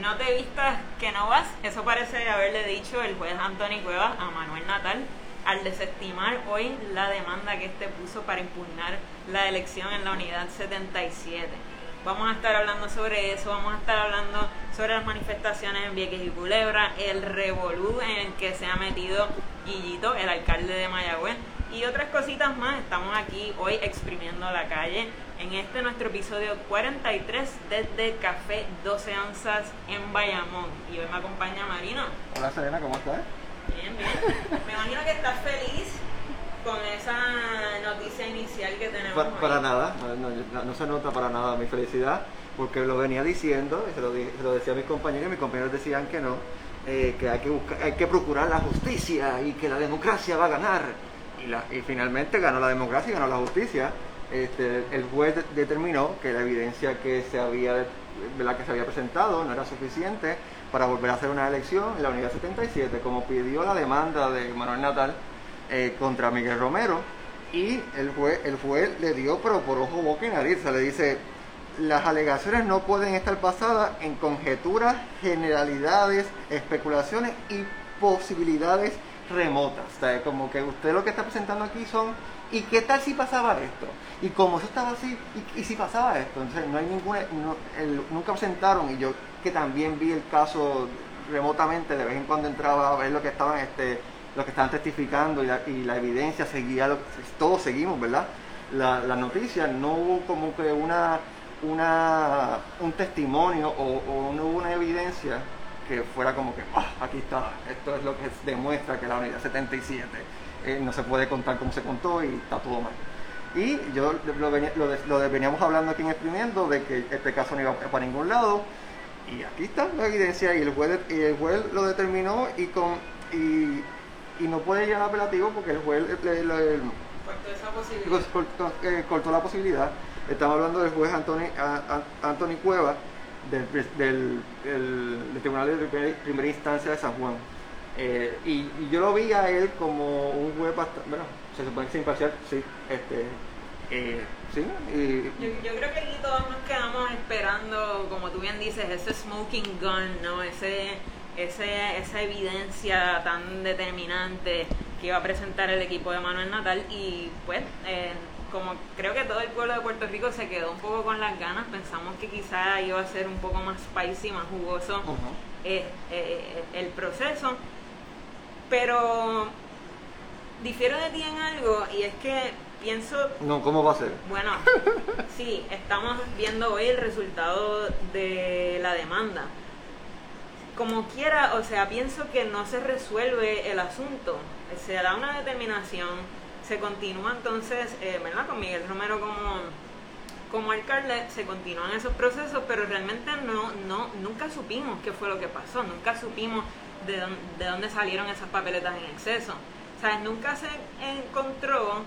no te vistas que no vas. Eso parece haberle dicho el juez Anthony Cuevas a Manuel Natal al desestimar hoy la demanda que este puso para impugnar la elección en la unidad 77. Vamos a estar hablando sobre eso, vamos a estar hablando sobre las manifestaciones en Vieques y Culebra, el revolú en el que se ha metido Guillito, el alcalde de Mayagüez, y otras cositas más. Estamos aquí hoy exprimiendo la calle en este nuestro episodio 43 desde Café 12 Onzas en Bayamón. Y hoy me acompaña Marina. Hola Serena, ¿cómo estás? Bien, bien. Me imagino que estás feliz con esa noticia inicial que tenemos. Para, para nada, no, no- no se nota para nada mi felicidad, porque lo venía diciendo, y se lo, se lo decía a mis compañeros, y mis compañeros decían que no, eh, que hay que, buscar, hay que procurar la justicia y que la democracia va a ganar. Y, la- y finalmente ganó la democracia y ganó la justicia. Este, el juez de- determinó que la evidencia que se había ¿verdad? que se había presentado no era suficiente para volver a hacer una elección en la unidad 77, como pidió la demanda de Manuel Natal eh, contra Miguel Romero y el juez, el juez le dio pero por ojo, boca y nariz, le dice las alegaciones no pueden estar basadas en conjeturas, generalidades, especulaciones y posibilidades remotas. O sea, como que usted lo que está presentando aquí son ¿y qué tal si pasaba esto? Y como eso estaba así, ¿y, si pasaba esto? Entonces no hay ninguna, no- el- nunca presentaron y yo que también vi el caso remotamente, de vez en cuando entraba a ver lo que estaban este, lo que estaban testificando y la, y la evidencia seguía, lo, todos seguimos, ¿verdad? La, la noticia, no hubo como que una, una, un testimonio o, o no hubo una evidencia que fuera como que, "Ah, aquí está, esto es lo que demuestra que la unidad 77 eh, no se puede contar como se contó y está todo mal. Y yo lo, venía- lo de- lo de- veníamos hablando aquí en Exprimiendo de que este caso no iba para ningún lado y aquí está la evidencia y el juez, y el juez lo determinó y con y, y no puede llegar a apelativo porque el juez le- le- Cortó esa posibilidad. Cor- cortó, eh, cortó la posibilidad. Estamos hablando del juez Anthony, a- a- Anthony Cueva del, del- del- del Tribunal de Primer- Primera Instancia de San Juan. Eh, y, y yo lo vi a él como un juez bastante, bueno, se supone que es imparcial, sí, este, eh, sí, y, Yo, yo creo que aquí todos nos quedamos esperando, como tú bien dices, ese smoking gun, ¿no? Ese, ese, esa evidencia tan determinante que iba a presentar el equipo de Manuel Natal y pues eh, como creo que todo el pueblo de Puerto Rico se quedó un poco con las ganas, pensamos que quizá iba a ser un poco más spicy, más jugoso eh, eh, el proceso, pero difiero de ti en algo y es que pienso no, ¿cómo va a ser? bueno, sí, estamos viendo hoy el resultado de la demanda. Como quiera, o sea, pienso que no se resuelve el asunto. Se da una determinación, se continúa entonces, eh, ¿verdad? Con Miguel Romero como, como alcalde, se continúan esos procesos, pero realmente no, no, nunca supimos qué fue lo que pasó, nunca supimos de, dónde, de dónde salieron esas papeletas en exceso. O sea, nunca se encontró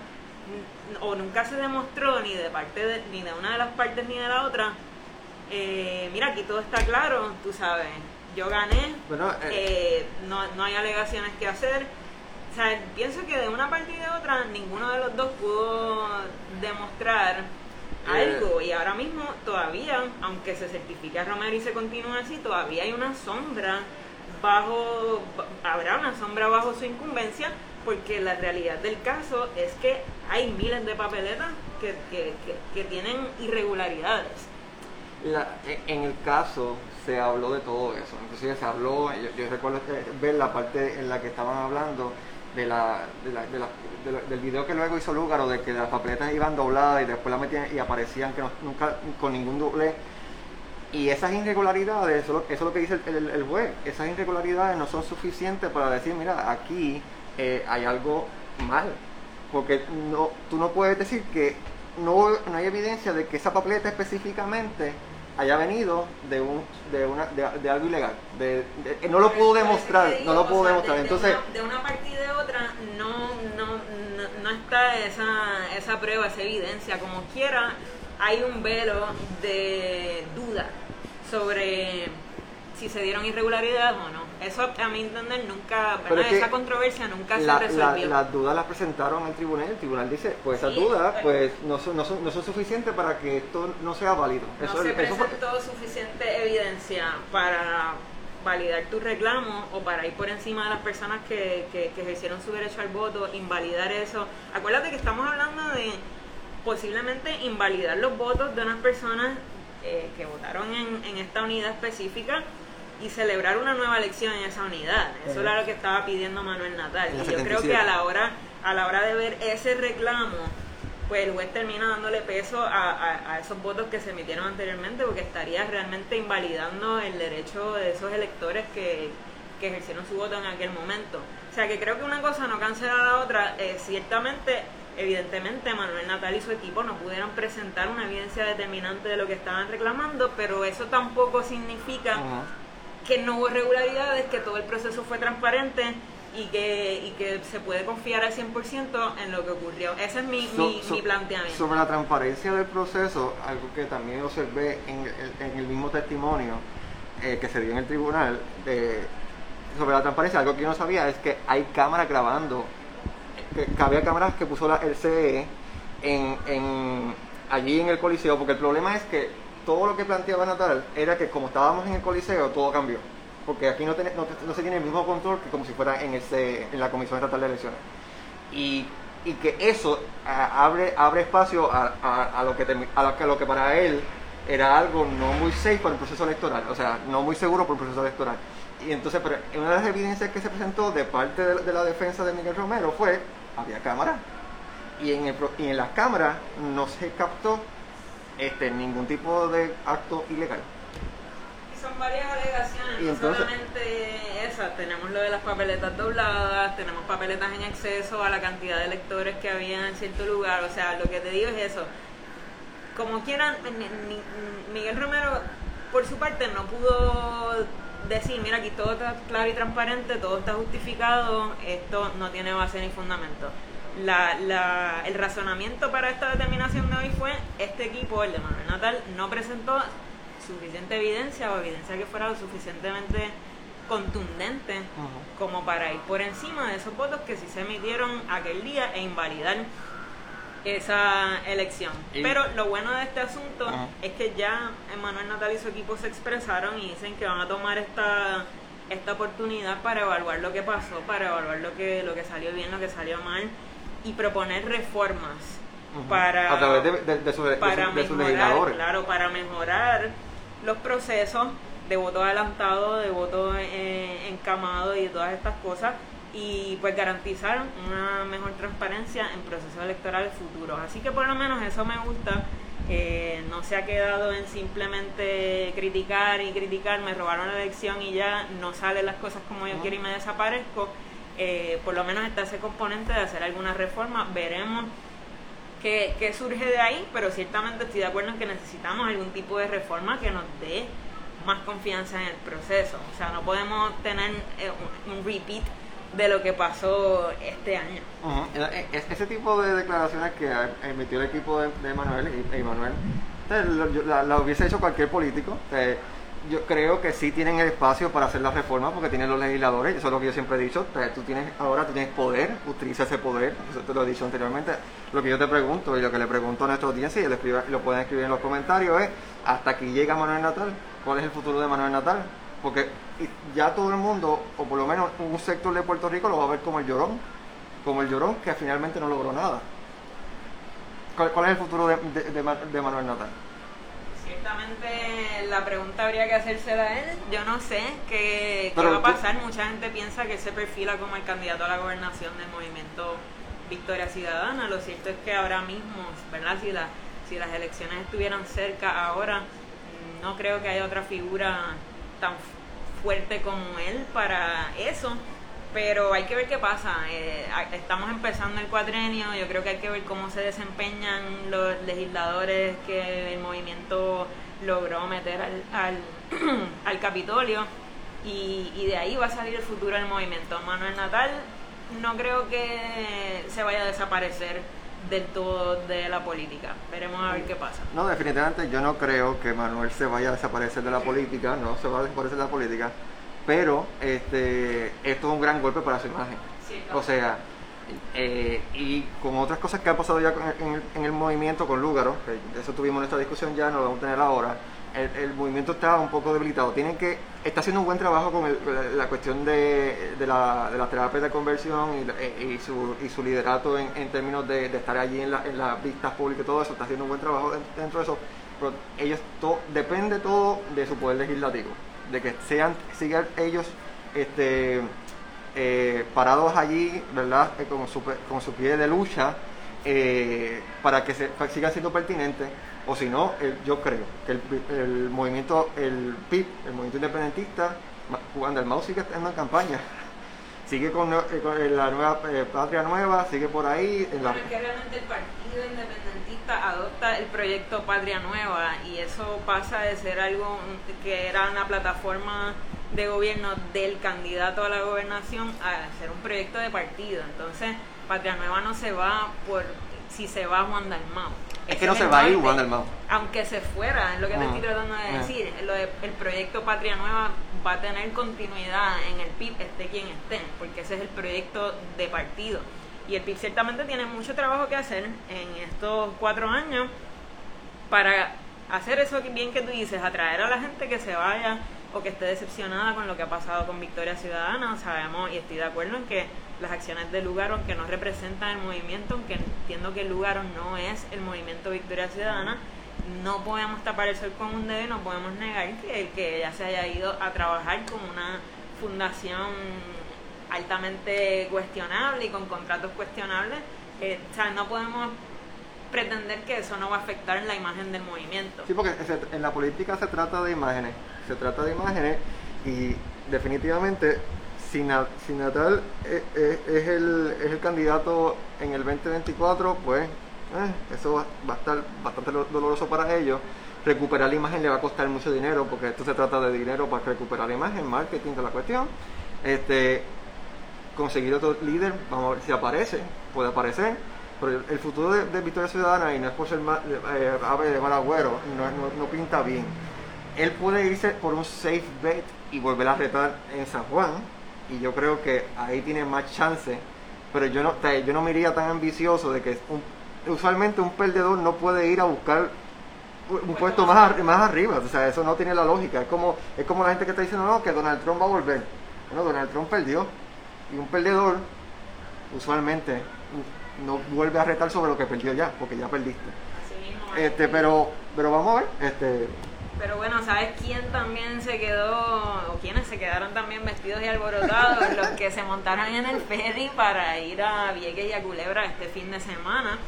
o nunca se demostró ni de parte de, ni de una de las partes ni de la otra. eh, mira, aquí todo está claro, tú sabes. Yo gané, Bueno, eh, eh, no, no hay alegaciones que hacer. O sea, pienso que de una parte y de otra ninguno de los dos pudo demostrar Eh. algo y ahora mismo todavía, aunque se certifique a Romero y se continúe así, todavía hay una sombra bajo, ba- habrá una sombra bajo su incumbencia porque la realidad del caso es que hay miles de papeletas que, que, que, que tienen irregularidades. La- en el caso se habló de todo eso, inclusive se habló, yo, yo recuerdo ver la parte en la que estaban hablando de la, de la- de la- de la- del video que luego hizo Lúgaro, de que las papeletas iban dobladas y después las metían y aparecían que nunca con ningún doble. Y esas irregularidades, eso, es lo- eso es lo que dice el, el- el juez, esas irregularidades no son suficientes para decir, mira, aquí eh, hay algo mal. Porque no, tú no puedes decir que no, no hay evidencia de que esa papeleta específicamente haya venido de un de una de, de algo ilegal de, de- no lo pudo demostrar digo, no lo o pudo sea, demostrar de- de entonces una- de una parte y de otra no, no, no, no está esa, esa prueba, esa evidencia. Como quiera, hay un velo de duda sobre si se dieron irregularidades o no. Eso a mi entender nunca, esa controversia nunca La- se la- resolvió. las dudas las presentaron al tribunal. El tribunal dice, pues esas Sí, dudas pues- pues no son, no, son, no son suficientes para que esto no sea válido. no Eso- se eso fue- presentó suficiente evidencia para validar tu reclamo o para ir por encima de las personas que, que, que ejercieron su derecho al voto, invalidar eso. Acuérdate que estamos hablando de posiblemente invalidar los votos de unas personas eh, que votaron en, en esta unidad específica y celebrar una nueva elección en esa unidad. Eso era lo que estaba pidiendo Manuel Natal. Y yo creo 77. que a la hora, a la hora de ver ese reclamo, pues el juez termina dándole peso a, a- a esos votos que se emitieron anteriormente porque estaría realmente invalidando el derecho de esos electores que, que ejercieron su voto en aquel momento. O sea que creo que una cosa no cancela a la otra. Eh, ciertamente, evidentemente, Manuel Natal y su equipo no pudieron presentar una evidencia determinante de lo que estaban reclamando, pero eso tampoco significa que no hubo irregularidades, que todo el proceso fue transparente y que, y que se puede confiar al 100% en lo que ocurrió. Ese es mi, So- mi, so- mi planteamiento. Sobre la transparencia del proceso, algo que también observé en, el- en el mismo testimonio eh, que se dio en el tribunal, de- sobre la transparencia, algo que yo no sabía es que hay cámaras grabando, que, había cámaras que puso la, el CE en, en- allí en el Coliseo, porque el problema es que todo lo que planteaba Natal era que como estábamos en el Coliseo, todo cambió. Porque aquí no, tiene- no, se tiene el mismo control que como si fuera en, el CE, en la Comisión Estatal de Elecciones y, y que eso abre abre espacio a, a- a lo que termi- a lo lo que para él era algo no muy safe para el proceso electoral, o sea, no muy seguro por el proceso electoral. Y entonces, pero una de las evidencias que se presentó de parte de, de la defensa de Miguel Romero fue, había cámara, y en, el y en las cámaras no se captó este, ningún tipo de acto ilegal. Y son varias alegaciones, Y no entonces- solamente esas. Tenemos lo de las papeletas dobladas, tenemos papeletas en exceso a la cantidad de electores que había en cierto lugar. O sea, lo que te digo es eso. Como quieran, Miguel Romero, por su parte, no pudo decir, mira, aquí todo está claro y transparente, todo está justificado, esto no tiene base ni fundamento. La, la- el razonamiento para esta determinación de hoy fue, este equipo, el de Manuel Natal, no presentó suficiente evidencia o evidencia que fuera lo suficientemente contundente como para ir por encima de esos votos que sí se emitieron aquel día e invalidar esa elección. Y- Pero lo bueno de este asunto es que ya Manuel Natal y su equipo se expresaron y dicen que van a tomar esta esta oportunidad para evaluar lo que pasó, para evaluar lo que lo que salió bien, lo que salió mal y proponer reformas para a través de, de- de su- para de mejorar, legisladores. claro, para mejorar los procesos de voto adelantado, de voto eh, encamado y todas estas cosas y pues garantizar una mejor transparencia en procesos electorales futuros. Así que por lo menos eso me gusta. eh, no se ha quedado en simplemente criticar y criticar, me robaron la elección y ya no salen las cosas como yo Ujú. quiero y me desaparezco. Eh, por lo menos está ese componente de hacer alguna reforma. Veremos que, que surge de ahí, pero ciertamente estoy de acuerdo en que necesitamos algún tipo de reforma que nos dé más confianza en el proceso. O sea, no podemos tener eh, un repeat de lo que pasó este año. E- e- Ese tipo de declaraciones que emitió el equipo de, de Manuel y, y Manuel, la, hubiese hecho cualquier político. Yo creo que sí tienen el espacio para hacer las reformas porque tienen los legisladores, eso es lo que yo siempre he dicho. Tú tienes, ahora tú tienes poder, utiliza ese poder, eso te lo he dicho anteriormente. Lo que yo te pregunto y lo que le pregunto a nuestra audiencia y lo, lo pueden escribir en los comentarios es: ¿hasta aquí llega Manuel Natal? ¿Cuál es el futuro de Manuel Natal? Porque ya todo el mundo, o por lo menos un sector de Puerto Rico, lo va a ver como el llorón como el llorón que finalmente no logró nada. ¿Cuál, cuál es el futuro de, de- de Ma- de Manuel Natal? Ciertamente la pregunta habría que hacérsela a él. Yo no sé qué, qué va a tú- pasar. Mucha gente piensa que él se perfila como el candidato a la gobernación del movimiento Victoria Ciudadana. Lo cierto es que ahora mismo, ¿verdad? Si, la, si las elecciones estuvieran cerca ahora, no creo que haya otra figura tan fuerte como él para eso. Pero hay que ver qué pasa. Eh, estamos empezando el cuatrenio. Yo creo que hay que ver cómo se desempeñan los legisladores que el movimiento logró meter al, al, al Capitolio. Y, y de ahí va a salir el futuro del movimiento. Manuel Natal no creo que se vaya a desaparecer del todo de la política. Veremos a ver qué pasa. No, definitivamente yo no creo que Manuel se vaya a desaparecer de la política, no se va a desaparecer de la política, pero este, esto es un gran golpe para su imagen. O sea, eh, y con otras cosas que han pasado ya en el, en el movimiento con Lúgaro, que eso tuvimos nuestra discusión ya, no lo vamos a tener ahora, el, movimiento está un poco debilitado. Tienen que, está haciendo un buen trabajo con la, cuestión de, de, la, de terapia de conversión y, su, y su liderato en, términos de, estar allí en, en las vistas públicas y todo eso. Está haciendo un buen trabajo dentro de eso. Pero ellos, todo, depende todo de su poder legislativo, de que sean, sigan ellos este, eh, parados allí, ¿verdad? Eh, con, su, con su pie de lucha eh, para que se, sigan siendo pertinentes o si no, yo creo que el, movimiento, el PIB, el movimiento independentista, jugando el Mao sigue en campaña. Sigue con, eh, la nueva eh, Patria Nueva, sigue por ahí. En que realmente el Partido Independentista adopta el proyecto Patria Nueva y eso pasa de ser algo que era una plataforma de gobierno del candidato a la gobernación a ser un proyecto de partido. Entonces, Patria Nueva no se va por si se va Juan Dalmau es que no se va a ir Juan del Mao. Aunque se fuera, es lo que te estoy tratando de decir. el proyecto Patria Nueva va a tener continuidad en el PIB, esté quien esté, porque ese es el proyecto de partido. Y el PIB ciertamente tiene mucho trabajo que hacer en estos cuatro años para hacer eso bien que tú dices, atraer a la gente que se vaya o que esté decepcionada con lo que ha pasado con Victoria Ciudadana. Sabemos y estoy de acuerdo en que las acciones de Lugaro, aunque no representan el movimiento, aunque entiendo que Lugaro no es el movimiento Victoria Ciudadana, no podemos tapar el sol con un dedo y no podemos negar que que ella se haya ido a trabajar con una fundación altamente cuestionable y con contratos cuestionables, eh, o sea, no podemos pretender que eso no va a afectar en la imagen del movimiento. Sí, porque en la política se trata de imágenes, se trata de imágenes y definitivamente si, Natal es, es, el, es el candidato en el 2024, pues eh, eso va, a estar bastante doloroso para ellos. Recuperar la imagen le va a costar mucho dinero, porque esto se trata de dinero para recuperar la imagen, marketing de la cuestión. Este, conseguir otro líder, vamos a ver si aparece, puede aparecer. Pero el futuro de, Victoria Ciudadana, y no es por ser eh, ave de mal agüero, no, no pinta bien. Él puede irse por un safe bet y volver a retar en San Juan, y yo creo que ahí tiene más chance, pero yo no, yo no me iría tan ambicioso de que usualmente un perdedor no puede ir a buscar un puesto más, más arriba, o sea, eso no tiene la lógica, es como, es como la gente que está diciendo, no, que Donald Trump va a volver, bueno, Donald Trump perdió, y un perdedor usualmente no vuelve a retar sobre lo que perdió ya, porque ya perdiste. Este, pero, pero vamos a ver, este, pero bueno, ¿sabes quién también se quedó, o quiénes se quedaron también vestidos y alborotados? Los que se montaron en el ferry para ir a Vieques y a Culebra este fin de semana.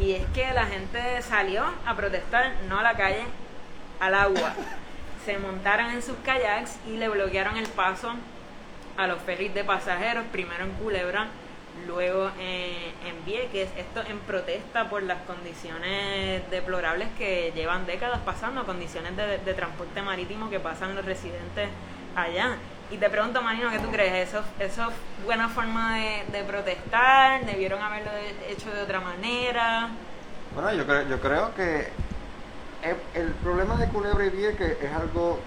Y es que la gente salió a protestar, no a la calle, al agua. Se montaron en sus kayaks y le bloquearon el paso a los ferries de pasajeros, primero en Culebra luego eh, en Vieques, esto en protesta por las condiciones deplorables que llevan décadas pasando, condiciones de, transporte marítimo que pasan los residentes allá. Y te pregunto, Marino, ¿qué tú crees? ¿Eso, es buena forma de, protestar? ¿Debieron haberlo hecho de otra manera? Bueno, yo creo, yo creo que el, problema de Culebra y Vieques es algo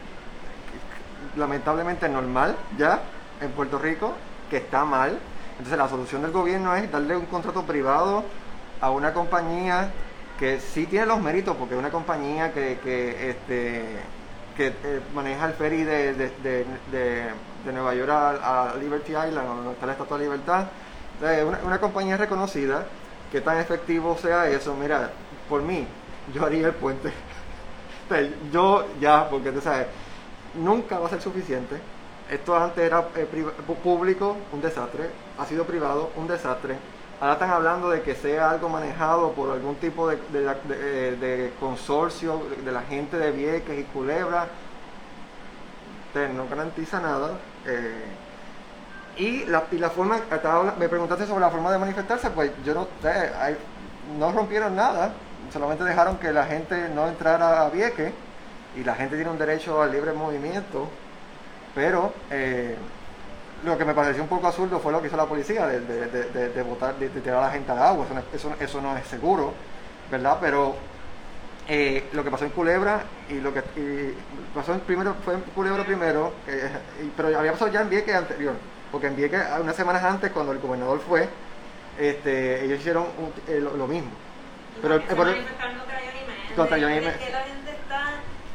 lamentablemente normal ya en Puerto Rico, que está mal, entonces la solución del gobierno es darle un contrato privado a una compañía que sí tiene los méritos, porque es una compañía que, que, este, eh, maneja el ferry de, de, de, Nueva York a, Liberty Island, donde está la Estatua de Libertad. Entonces, una, una compañía reconocida, que tan efectivo sea eso, mira, por mí, yo haría el puente. yo ya, porque tú sabes, nunca va a ser suficiente esto antes era eh, público, un desastre, ha sido privado, un desastre. Ahora están hablando de que sea algo manejado por algún tipo de, eh, consorcio de la gente de Vieques y Culebra. no garantiza nada. Eh, y, la, y la forma, me preguntaste sobre la forma de manifestarse, pues yo no sé, no rompieron nada, solamente dejaron que la gente no entrara a Vieques y la gente tiene un derecho al libre movimiento pero eh, lo que me pareció un poco absurdo fue lo que hizo la policía, de, de, de, de botar, de, tirar a la gente al agua, eso no, eso, eso no es seguro, ¿verdad? Pero eh, lo que pasó en Culebra y lo que y pasó en primero fue en Culebra primero, eh, pero había pasado ya en Vieques anterior, porque en Vieques unas semanas antes cuando el gobernador fue, este, ellos hicieron eh, lo, mismo. Pero, eh, contra Johnny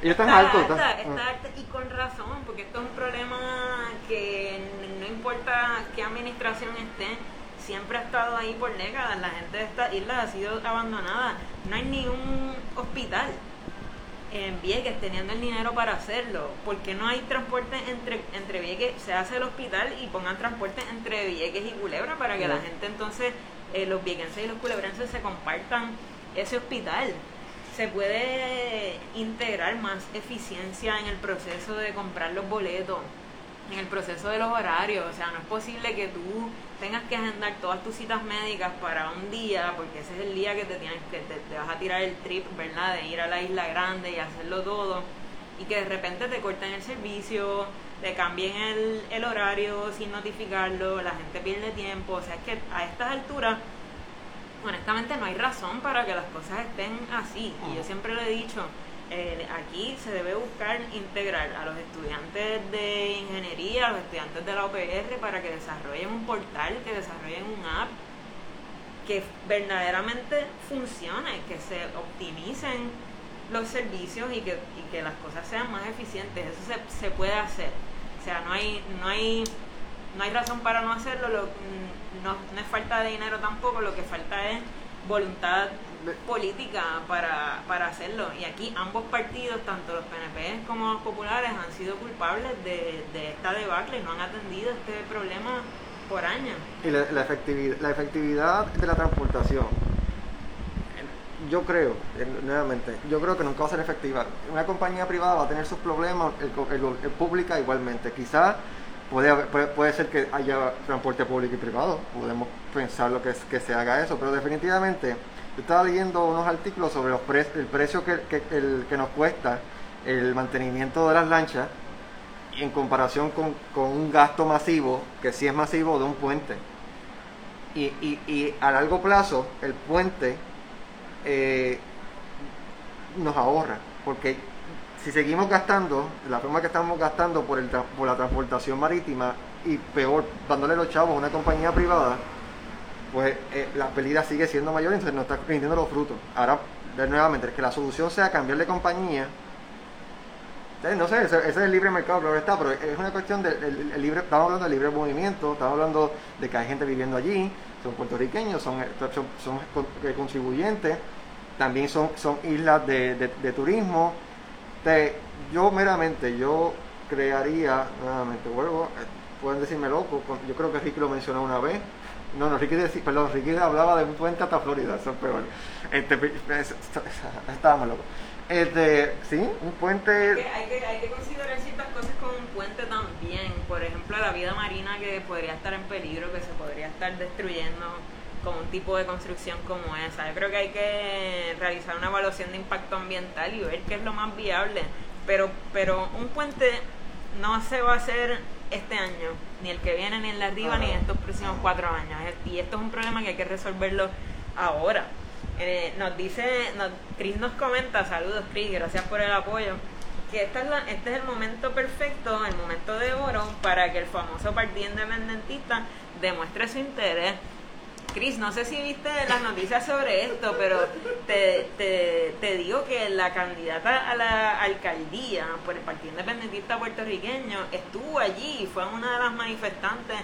ellos están altos. Está, está, y con razón, porque esto es un problema que importa qué administración esté, siempre ha estado ahí por décadas. La gente de esta isla ha sido abandonada. No hay ni un hospital en Vieques teniendo el dinero para hacerlo. porque no hay transporte entre, entre Vieques? Se hace el hospital y pongan transporte entre Vieques y Culebra para que la gente entonces, eh, los viequenses y los culebrenses se compartan ese hospital se puede integrar más eficiencia en el proceso de comprar los boletos, en el proceso de los horarios. O sea, no es posible que tú tengas que agendar todas tus citas médicas para un día, porque ese es el día que te tienes que te, vas a tirar el trip, ¿verdad? De ir a la isla grande y hacerlo todo, y que de repente te corten el servicio, te cambien el, el horario sin notificarlo, la gente pierde tiempo. O sea, es que a estas alturas honestamente no hay razón para que las cosas estén así. Y yo siempre lo he dicho, eh, aquí se debe buscar integrar a los estudiantes de ingeniería, a los estudiantes de la OPR para que desarrollen un portal, que desarrollen un app que verdaderamente funcione, que se optimicen los servicios y que, y que las cosas sean más eficientes. Eso se, se puede hacer. O sea, no hay, no hay, no hay razón para no hacerlo. Lo, no, no es falta de dinero tampoco, lo que falta es voluntad política para, para hacerlo. Y aquí ambos partidos, tanto los PNP como los populares, han sido culpables de, de esta debacle y no han atendido este problema por años. Y la, efectividad, la efectividad de la transportación, yo creo, nuevamente, yo creo que nunca va a ser efectiva. Una compañía privada va a tener sus problemas, el, el, pública igualmente. Quizás Puede, puede, ser que haya transporte público y privado, podemos pensar lo que, es, que se haga eso, pero definitivamente yo estaba leyendo unos artículos sobre los el precio que, nos cuesta el mantenimiento de las lanchas en comparación con, un gasto masivo, que sí es masivo, de un puente. Y, y, y a largo plazo el puente eh, nos ahorra, porque si seguimos gastando, la forma que estamos gastando por, el, por la transportación marítima y peor, dándole los chavos a una compañía privada, pues eh, la pérdida sigue siendo mayor entonces no está rindiendo los frutos. Ahora, nuevamente, que la solución sea cambiar de compañía. No sé, ese, es el libre mercado, claro está, pero es una cuestión del libre, estamos hablando del libre movimiento, estamos hablando de que hay gente viviendo allí, son puertorriqueños, son, son, son contribuyentes, también son, son islas de, de turismo, yo meramente, yo crearía, nuevamente, vuelvo, eh, pueden decirme loco, yo creo que Ricky lo mencionó una vez. No, no, Ricky, perdón, Ricky hablaba de un puente hasta Florida, eso es peor. Este, estábamos locos. Este, sí, un puente... Hay que, hay, que, considerar ciertas cosas con un puente también. Por ejemplo, la vida marina que podría estar en peligro, que se podría estar destruyendo con un tipo de construcción como esa. Yo creo que hay que realizar una evaluación de impacto ambiental y ver qué es lo más viable. Pero, pero un puente no se va a hacer este año, ni el que viene, ni el de arriba, ni en estos próximos cuatro años. Y esto es un problema que hay que resolverlo ahora. Eh, nos dice, nos, Chris nos comenta, saludos Chris, gracias por el apoyo, que esta es la, este es el momento perfecto, el momento de oro para que el famoso Partido Independentista demuestre su interés Cris, no sé si viste las noticias sobre esto, pero te, te, te, digo que la candidata a la alcaldía por el Partido Independentista puertorriqueño estuvo allí, fue una de las manifestantes.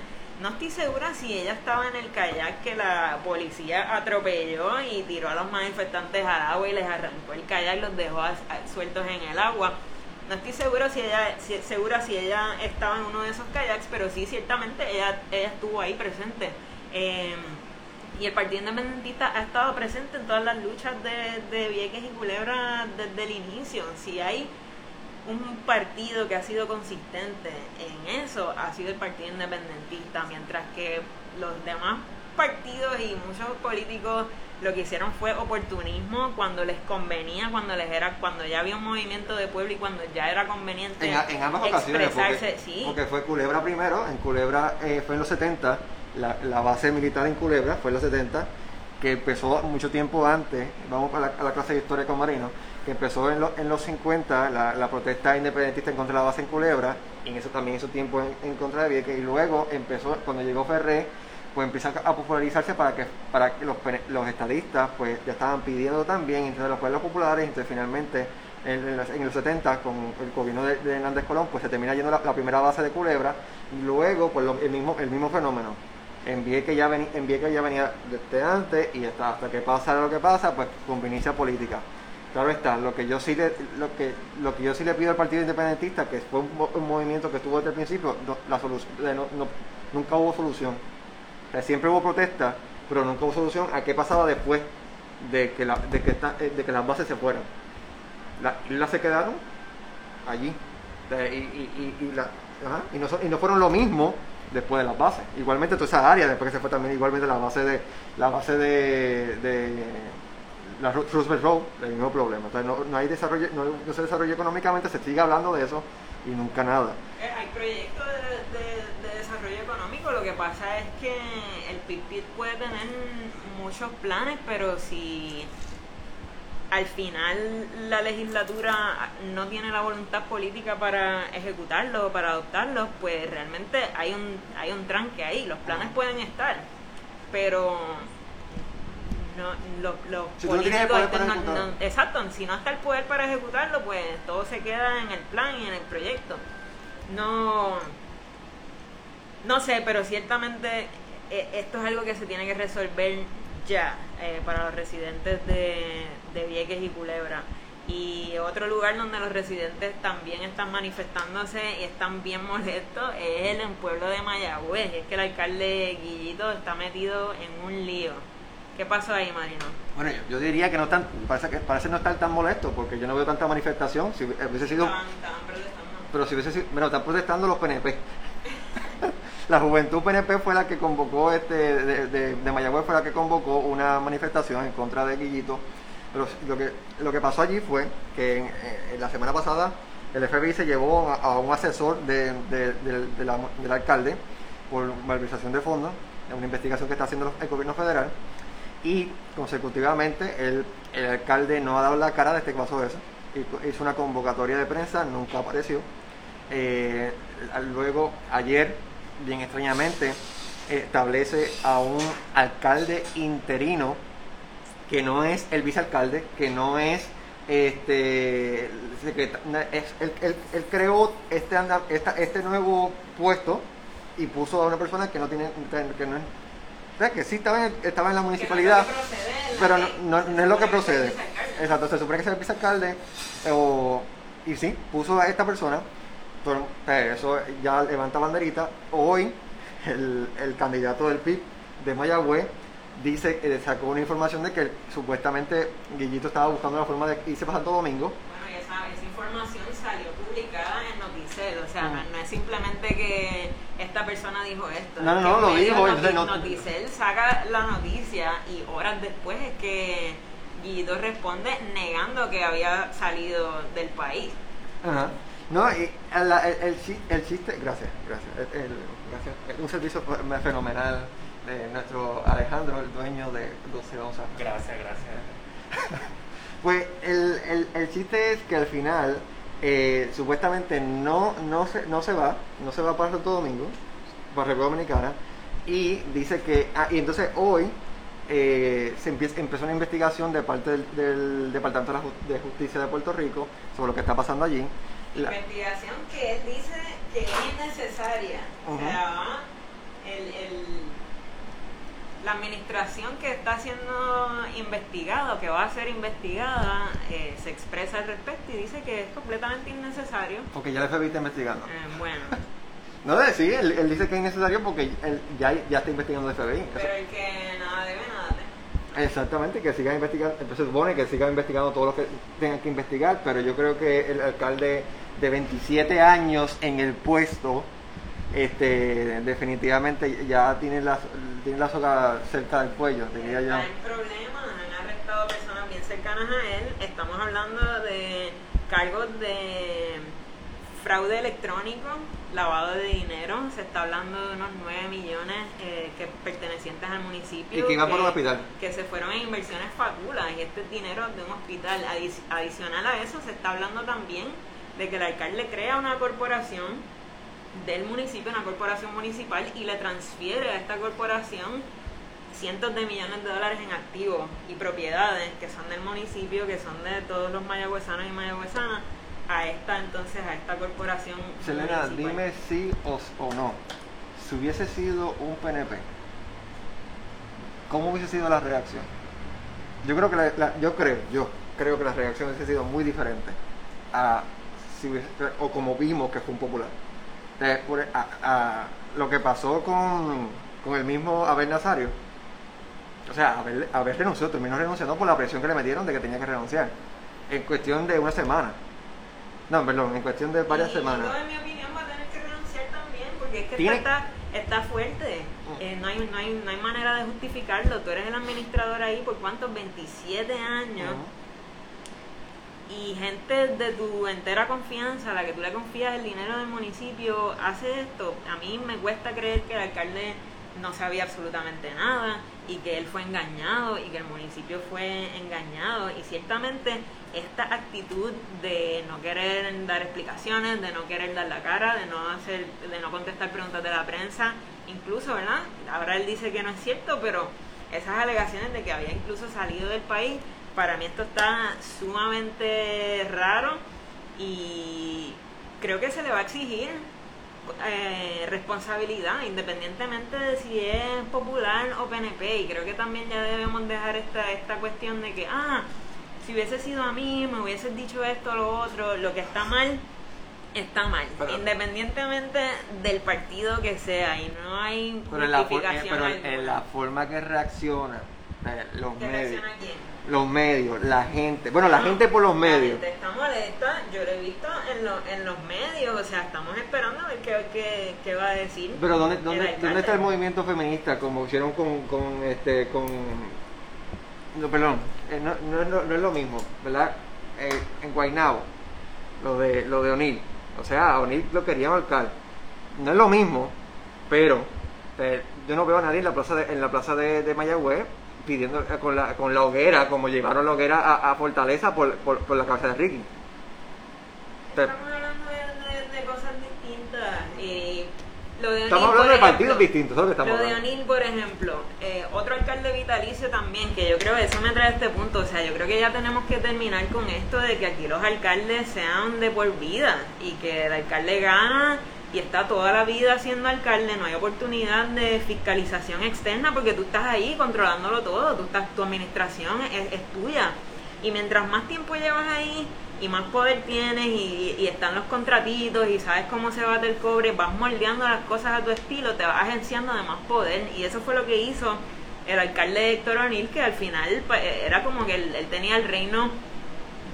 No estoy segura si ella estaba en el kayak que la policía atropelló y tiró a los manifestantes al agua y les arrancó el kayak y los dejó sueltos en el agua. No estoy segura si ella si, segura si ella estaba en uno de esos kayaks, pero sí ciertamente ella, ella estuvo ahí presente. Eh, y el Partido Independentista ha estado presente en todas las luchas de, de Vieques y Culebra desde el inicio. Si hay un partido que ha sido consistente en eso, ha sido el Partido Independentista, mientras que los demás partidos y muchos políticos lo que hicieron fue oportunismo cuando les convenía, cuando les era, cuando ya había un movimiento de pueblo y cuando ya era conveniente en, ambas ocasiones, porque, porque, fue Culebra primero, en Culebra eh, fue en los 70, la, base militar en Culebra fue en los 70, que empezó mucho tiempo antes, vamos a la, clase de historia con Marino, que empezó en, en los 50, la, protesta independentista en contra de la base en Culebra, y en eso también hizo tiempo en, contra de Vieques, y luego empezó, cuando llegó Ferré, pues empieza a popularizarse para que para que los, los estadistas pues ya estaban pidiendo también, entre los pueblos populares, entonces finalmente en, los 70 con el gobierno de, Hernández Colón pues se termina yendo la, primera base de Culebra, y luego pues el, mismo, el mismo fenómeno. En que ya, venía, en ya venía desde antes y hasta, hasta que pasa lo que pasa, pues conveniencia política. Claro está, lo que yo sí le, lo que, lo que yo sí le pido al Partido Independentista, que fue un, movimiento que estuvo desde el principio, la solución, nunca hubo solución. siempre hubo protesta, pero nunca hubo solución a qué pasaba después de que, la, de que, eh, de que las bases se fueran. Las se quedaron allí. y, y, y, la, y, no, y no fueron lo mismo después de las bases. Igualmente toda esa área, después que se fue también igualmente la base de la base de la Roosevelt Road, el mismo problema. no, hay desarrollo, no, se desarrolla económicamente, se sigue hablando de eso y nunca nada. Eh, hay proyectos de, desarrollo económico, lo que pasa es que el PIB puede tener muchos planes, pero si al final la legislatura no tiene la voluntad política para ejecutarlo, para adoptarlo, pues realmente hay un, hay un tranque ahí. Los planes pueden estar, pero no, lo, lo políticos exacto, si no está el poder para ejecutarlo, pues todo se queda en el plan y en el proyecto. No, no sé, pero ciertamente eh, esto es algo que se tiene que resolver ya eh, para los residentes de, de Vieques y Culebra. Y otro lugar donde los residentes también están manifestándose y están bien molestos es en el pueblo de Mayagüez. Es que el alcalde Guillito está metido en un lío ¿Qué pasó ahí, Marino? Bueno, yo, diría que no están, parece que parece no estar tan molesto porque yo no veo tanta manifestación. Si hubiese sido, Pero si hubiese sido, bueno, están protestando los PNP. la juventud PNP fue la que convocó, este, de, de, Mayagüez fue la que convocó una manifestación en contra de Guillito. Pero lo que, lo que pasó allí fue que la semana pasada el FBI se llevó a, un asesor de, del alcalde por malversación de fondos, en una investigación que está haciendo el gobierno federal y consecutivamente el, el, alcalde no ha dado la cara desde que pasó eso. Hizo una convocatoria de prensa, nunca apareció. Eh, luego, ayer, bien extrañamente, establece a un alcalde interino que no es el vicealcalde, que no es este es, él, creó este, este nuevo puesto y puso a una persona que no tiene que no es que sí estaba en, estaba en la municipalidad, pero no, no, es lo que procede. Exacto, se supone que es el vicealcalde, o, y sí, puso a esta persona, pero eh, eso ya levanta banderita. Hoy, el, el candidato del PIB de Mayagüez dice que sacó una información de que supuestamente Guillito estaba buscando la forma de irse pasando domingo. Bueno, esa, esa información salió publicada en Noticel, o sea, mm. no es simplemente que esta persona dijo esto. No, no, no, lo dijo. Noticel saca la noticia y horas después es que Guido responde negando que había salido del país. Ajá. No, y el, el, el, chiste, gracias, gracias, gracias, un servicio fenomenal de nuestro Alejandro, el dueño de 12 onzas. Gracias, gracias. pues el, el, el chiste es que al final eh, supuestamente no, no, se, no se va, no se va para Santo Domingo, para República Dominicana, y dice que, ah, y entonces hoy eh, se empieza, empezó una investigación de parte del, Departamento de Justicia de Puerto Rico sobre lo que está pasando allí. Investigación que él dice que es. O sea, el la administración que está siendo investigada o que va a ser investigada eh, se expresa al respecto y dice que es completamente innecesario. Porque ya el FBI está investigando. Eh, bueno. no, sí, él, él, dice que es innecesario porque él ya, ya está investigando el FBI. Pero el que nada debe, nada teme. Exactamente, que sigan investigando, se supone que sigan investigando todo lo que tengan que investigar, pero yo creo que el alcalde de 27 años en el puesto, este, definitivamente ya tiene las tiene la soga cerca del cuello, diría yo. En problemas, han arrestado personas bien cercanas a él. Estamos hablando de cargos de fraude electrónico, lavado de dinero. Se está hablando de unos 9 millones eh, que pertenecientes al municipio. Y que iban por un hospital. Que se fueron en inversiones faculas y este es dinero de un hospital. Adic- adicional a eso, se está hablando también de que el alcalde crea una corporación del municipio, una corporación municipal, y le transfiere a esta corporación cientos de millones de dólares en activos y propiedades que son del municipio, que son de todos los mayagüezanos y mayagüezanas, a esta entonces, a esta corporación Selena, municipal. dime sí o, o no. Si hubiese sido un PNP, ¿cómo hubiese sido la reacción? Yo creo que la, la- yo creo, yo creo que la reacción hubiese sido muy diferente a si hubiese- o como vimos que fue un popular. Eh, por- a, a lo que pasó con, con el mismo Abel Nazario. O sea, Abel, Abel renunció, terminó renunciando por la presión que le metieron de que tenía que renunciar. En cuestión de una semana. No, perdón, en cuestión de varias y, semanas. Y en mi opinión va a tener que renunciar también, porque es que Tiene- está, está fuerte. Eh, no, hay, no, hay, no hay manera de justificarlo. Tú eres el administrador ahí por cuántos, 27 años. Y gente de tu entera confianza, a la que tú le confías el dinero del municipio, hace esto, a mí me cuesta creer que el alcalde no sabía absolutamente nada y que él fue engañado y que el municipio fue engañado y ciertamente esta actitud de no querer dar explicaciones, de no querer dar la cara, de no hacer, de no contestar preguntas de la prensa, incluso, ¿verdad? Ahora él dice que no es cierto, pero esas alegaciones de que había incluso salido del país, para mí esto está sumamente raro y creo que se le va a exigir eh, responsabilidad independientemente de si es popular o PNP y creo que también ya debemos dejar esta, esta cuestión de que, ah, si hubiese sido a mí, me hubieses dicho esto o lo otro, lo que está mal está mal, Pero- independientemente del partido que sea y no hay Pero, en la, for- eh, justificación pero alguna. en la forma que reacciona los ¿Qué medios, los medios, la gente, bueno, la No, gente por los La medios. gente está molesta, yo lo he visto en, lo- en los medios, o sea, estamos esperando a ver qué, qué, qué va a decir. Pero ¿dónde, dónde, alcalde. ¿dónde está el movimiento feminista como hicieron con, con este con no perdón eh, no, no, es lo, no es lo mismo verdad Eh, en Guaynabo lo de lo de O'Neill o sea a O'Neill lo querían ahorcar. No es lo mismo pero eh, yo no veo a nadie en la plaza de, en la plaza de, de Mayagüez pidiendo eh, con la con la hoguera como llevaron la hoguera a, a Fortaleza por, por, por la cabeza de Ricky Estamos hablando de, de- de cosas distintas. Y lo de estamos hablando de partidos ejemplo, distintos lo que estamos Lo de O'Neill, por ejemplo, eh, otro alcalde vitalicio también, que yo creo que eso me trae a este punto, o sea, yo creo que ya tenemos que terminar con esto de que aquí los alcaldes sean de por vida y que el alcalde gana y está toda la vida siendo alcalde, no hay oportunidad de fiscalización externa porque tú estás ahí controlándolo todo, tú estás, tu administración es, tuya. Y mientras más tiempo llevas ahí y más poder tienes y, y están los contratitos y sabes cómo se bate el cobre, vas moldeando las cosas a tu estilo, te vas agenciando de más poder. Y eso fue lo que hizo el alcalde Héctor O'Neill que al final pa- era como que él, él tenía el reino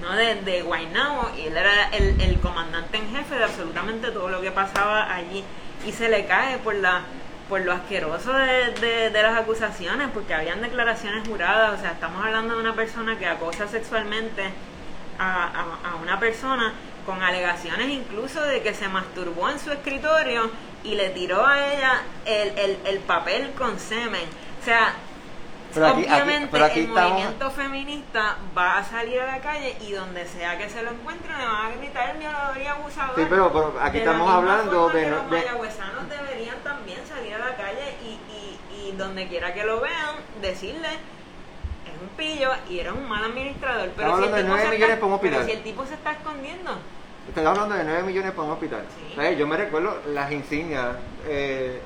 no de, de Guaynabo y él era el, el comandante en jefe de absolutamente todo lo que pasaba allí. Y se le cae por la por lo asqueroso de, de- las acusaciones porque habían declaraciones juradas. O sea estamos hablando de una persona que acosa sexualmente a, a- a una persona con alegaciones incluso de que se masturbó en su escritorio y le tiró a ella el, el, el papel con semen. O sea Pero aquí- aquí- obviamente pero aquí el estamos- movimiento feminista va a salir a la calle y donde sea que se lo encuentren le van a gritar violador y abusador. Sí, pero- pero aquí De estamos hablando de Los de- mayagüezanos deberían también salir a la calle y, y, y donde quiera que lo vean, decirle es un pillo y eres un mal administrador. Pero si, el de tipo 9 se millones está, pero si el tipo se está escondiendo, Estoy hablando de 9 millones para un hospital. Sí. ¿Sabes? Yo me recuerdo las insignias eh,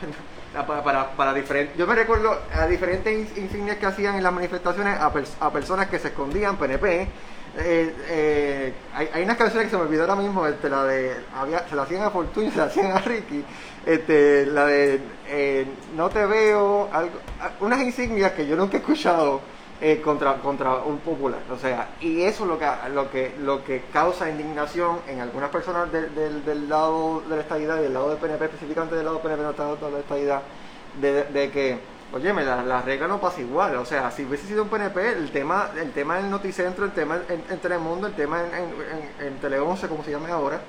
para, para, para diferentes. Yo me recuerdo a diferentes ins- insignias que hacían en las manifestaciones a, pers- a personas que se escondían, PNP. Eh, eh, hay, hay unas canciones que se me olvidó ahora mismo, este, la de, había, se la hacían a Fortuny, se la hacían a Ricky, este, la de eh, No te veo, algo, a- unas insignias que yo nunca he escuchado eh, contra, contra un popular. O sea, y eso es lo que, lo que, lo que causa indignación en algunas personas del, del, del lado de la estadidad del lado del PNP, específicamente del lado del PNP, no está de la estadidad, de, que, oye, la, la regla no pasa igual. O sea, si hubiese sido un PNP, el tema, el tema en Noticentro, el tema en, en Telemundo, el tema en, en, en, Tele 11, como se llame ahora,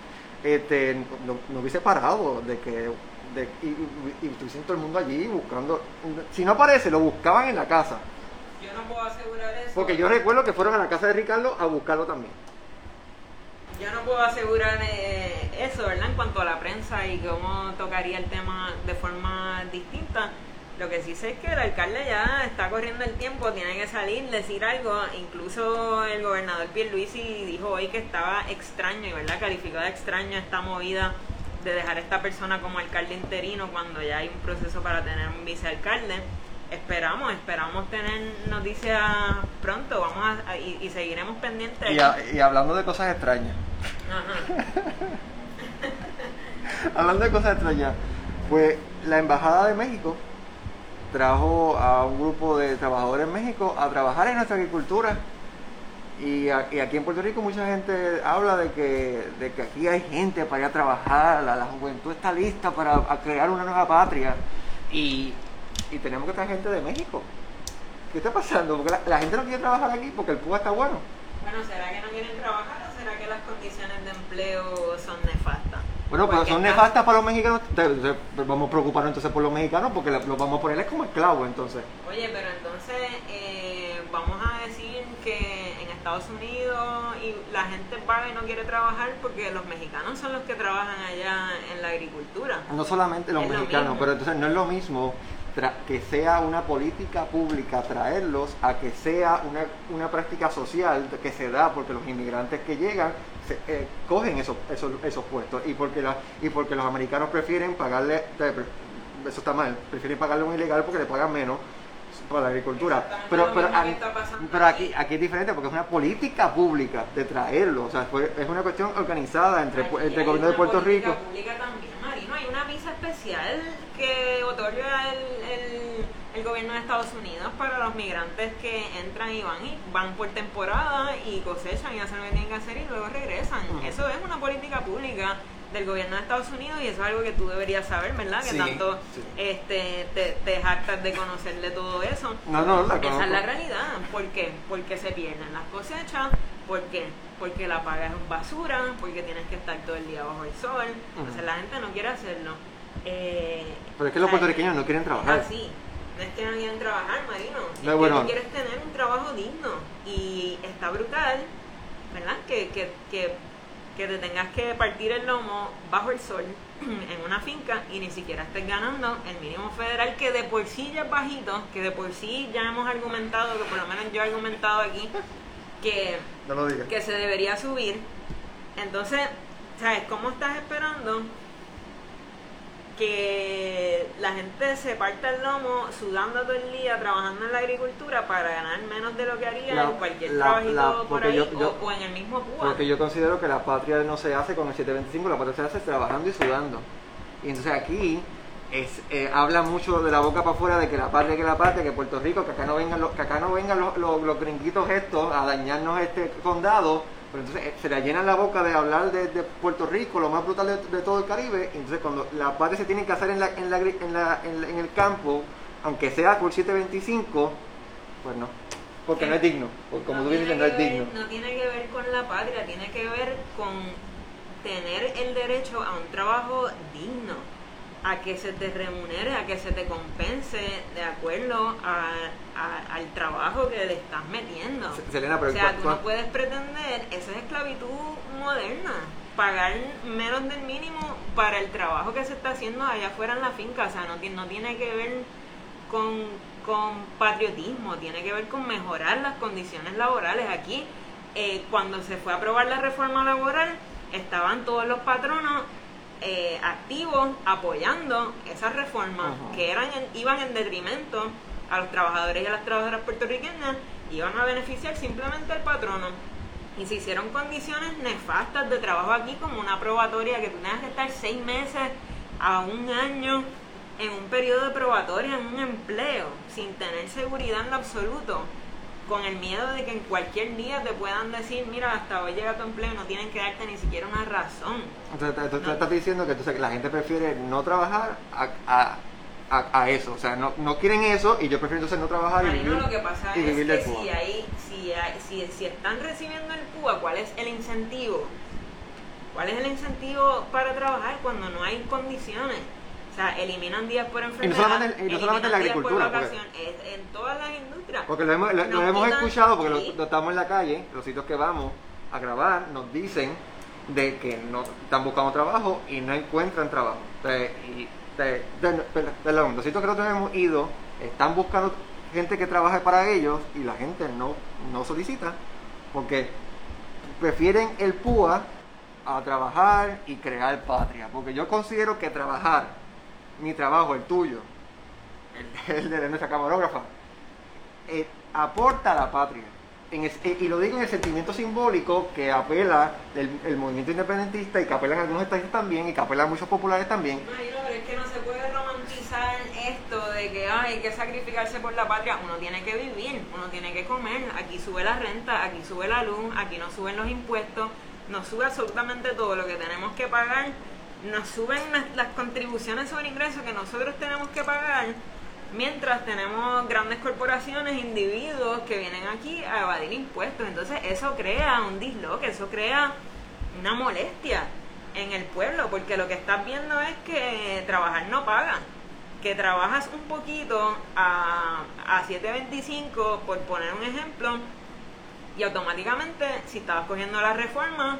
este, no, hubiese parado de que de, y, y, y todo el mundo allí buscando. Si no aparece, lo buscaban en la casa. Yo no puedo asegurar eso. Porque yo recuerdo que fueron a la casa de Ricardo a buscarlo también. Yo no puedo asegurar eh, eso, ¿verdad? En cuanto a la prensa y cómo tocaría el tema de forma distinta. Lo que sí sé es que el alcalde ya está corriendo el tiempo, tiene que salir, decir algo. Incluso el gobernador Pierluisi dijo hoy que estaba extraño, y ¿verdad? Calificó de extraño esta movida de dejar a esta persona como alcalde interino cuando ya hay un proceso para tener un vicealcalde. Esperamos, esperamos tener noticias pronto, vamos a, y, y, seguiremos pendientes. Y, a, y, hablando de cosas extrañas. Ajá. hablando de cosas extrañas, pues la Embajada de México trajo a un grupo de trabajadores en México a trabajar en nuestra agricultura. Y, a, y, aquí en Puerto Rico mucha gente habla de que, de que aquí hay gente para ir a trabajar, la, la juventud está lista para crear una nueva patria. Y, y, tenemos que traer gente de México. ¿Qué está pasando? Porque la, la gente no quiere trabajar aquí porque el PUA está bueno. Bueno, ¿será que no quieren trabajar o será que las condiciones de empleo son nefastas? Bueno, pero son nefastas para los mexicanos. Entonces, vamos a preocuparnos entonces por los mexicanos porque los vamos a ponerles como esclavos entonces. Oye, pero entonces eh, vamos a decir que en Estados Unidos y la gente paga y no quiere trabajar porque los mexicanos son los que trabajan allá en la agricultura. No solamente los Es mexicanos, pero entonces no es lo mismo que sea una política pública traerlos a que sea una, una práctica social que se da porque los inmigrantes que llegan se, eh, cogen esos, esos, esos puestos y porque, la, y porque los americanos prefieren pagarle, eh, eso está mal, prefieren pagarle un ilegal porque le pagan menos para la agricultura. Pero, pero, aquí, aquí. es diferente porque es una política pública de traerlo, o sea, fue- es una cuestión organizada entre, Aquí entre el gobierno de Puerto Rico. pública también, Marino. Hay una visa especial que otorga el, el, el gobierno de Estados Unidos para los migrantes que entran y van y van por temporada y cosechan y hacen lo que tienen que hacer y luego regresan. Eso es una política pública del gobierno de Estados Unidos y eso es algo que tú deberías saber, ¿verdad? Que tanto sí. este, te, te jactas de conocer de todo eso. No, no, la Esa es la realidad. ¿Por qué? Porque se pierden las cosechas. ¿Por qué? Porque la paga es basura, porque tienes que estar todo el día bajo el sol. Entonces Ujú. la gente no quiere hacerlo. Eh, Pero es que los puertorriqueños no quieren trabajar. Es así. No es que no quieren trabajar, Marino. Es No, que bueno. tú quieres tener un trabajo digno. Y está brutal, ¿verdad? Que, que, que, que te tengas que partir el lomo bajo el sol en una finca y ni siquiera estés ganando el mínimo federal que de por sí ya es bajito, que de por sí ya hemos argumentado, que por lo menos yo he argumentado aquí, que No lo digas. que se debería subir. Entonces, ¿sabes cómo estás esperando que la gente se parta el lomo sudando todo el día trabajando en la agricultura para ganar menos de lo que haría La- en cualquier la- trabajito la- por ahí yo- o- yo- o, en el mismo Cuba? Porque yo considero que la patria no se hace con el 725, la patria se hace trabajando y sudando. Y entonces aquí es, eh, habla mucho de la boca para afuera de que la patria, que la patria, que Puerto Rico, que acá no vengan los, que acá no vengan los, los, los gringuitos estos a dañarnos este condado. Pero entonces eh, se le llenan la boca de hablar de, Puerto Rico, lo más brutal de, todo el Caribe. Y entonces cuando la patria se tiene que hacer en, la, en, la, en, la- en el campo, aunque sea por 725, pues no. Porque no es digno. Porque como tú bien dices, no es digno. no tiene que ver con la patria, tiene que ver con tener el derecho a un trabajo digno, a que se te remunere, a que se te compense de acuerdo a- a- al trabajo que le estás metiendo. Se- Selena, pero o sea, ¿cu- tú no puedes pretender, esa es esclavitud moderna, pagar menos del mínimo para el trabajo que se está haciendo allá afuera en la finca, o sea, no, no tiene que ver con, con patriotismo, tiene que ver con mejorar las condiciones laborales. Aquí, eh, cuando se fue a aprobar la reforma laboral, estaban todos los patronos eh, activos apoyando esa reforma, Ajá. que eran en- iban en detrimento a los trabajadores y a las trabajadoras puertorriqueñas, iban a beneficiar simplemente al patrono. Y se hicieron condiciones nefastas de trabajo aquí, como una probatoria que tú tengas que estar seis meses a un año en un periodo de probatoria, en un empleo, sin tener seguridad en lo absoluto, con el miedo de que en cualquier día te puedan decir, mira, hasta hoy llega tu empleo no tienen que darte ni siquiera una razón. Entonces, tú- tú No. estás diciendo que entonces la gente prefiere no trabajar a, a- a, eso. O sea, no, no quieren eso y yo prefiero entonces no trabajar y vivir, lo que pasa y es vivir que del PUA. si, hay, si, hay- si, si están recibiendo el PUA, ¿cuál es el incentivo? ¿Cuál es el incentivo para trabajar cuando no hay condiciones? O sea, eliminan días por enfermedad, solamente- y no solamente en la por agricultura, porque- es en todas las industrias. Porque lo hemos, lo- lo Nos hemos quitan- escuchado, porque lo, estamos en la calle, los sitios que vamos a grabar nos dicen de que no están buscando trabajo y no encuentran trabajo. Entonces, y, de- de- per- perdón, los sitios que nosotros hemos ido están buscando gente que trabaje para ellos y la gente no, no solicita porque prefieren el PUA a trabajar y crear patria. Porque yo considero que trabajar, mi trabajo, el tuyo, el, de nuestra camarógrafa, eh, aporta a la patria. En es- eh, y lo digo en el sentimiento simbólico que apela el, movimiento independentista y que apelan algunos estadistas también y que apelan muchos populares también. Marino, pero es que no se puede romantizar esto de que ay, hay que sacrificarse por la patria. Uno tiene que vivir, uno tiene que comer. Aquí sube la renta, aquí sube la luz, aquí no suben los impuestos, nos sube absolutamente todo lo que tenemos que pagar. Nos suben las, contribuciones sobre ingresos que nosotros tenemos que pagar. Mientras tenemos grandes corporaciones, individuos que vienen aquí a evadir impuestos. Entonces eso crea un disloque, eso crea una molestia en el pueblo, porque lo que estás viendo es que trabajar no paga. Que trabajas un poquito a, a 7.25, por poner un ejemplo, y automáticamente, si estabas cogiendo la reforma,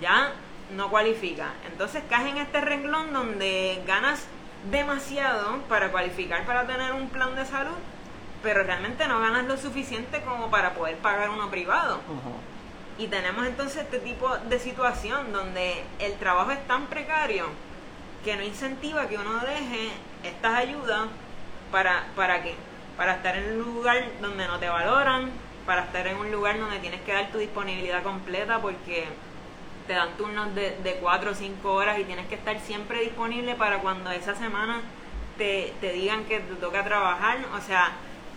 ya no cualifica. Entonces caes en este renglón donde ganas demasiado para cualificar para tener un plan de salud, pero realmente no ganas lo suficiente como para poder pagar uno privado. Y tenemos entonces este tipo de situación donde el trabajo es tan precario que no incentiva que uno deje estas ayudas para, para qué? Para estar en un lugar donde no te valoran, para estar en un lugar donde tienes que dar tu disponibilidad completa porque te dan turnos de, de 4 o 5 horas y tienes que estar siempre disponible para cuando esa semana te, te digan que te toca trabajar. O sea,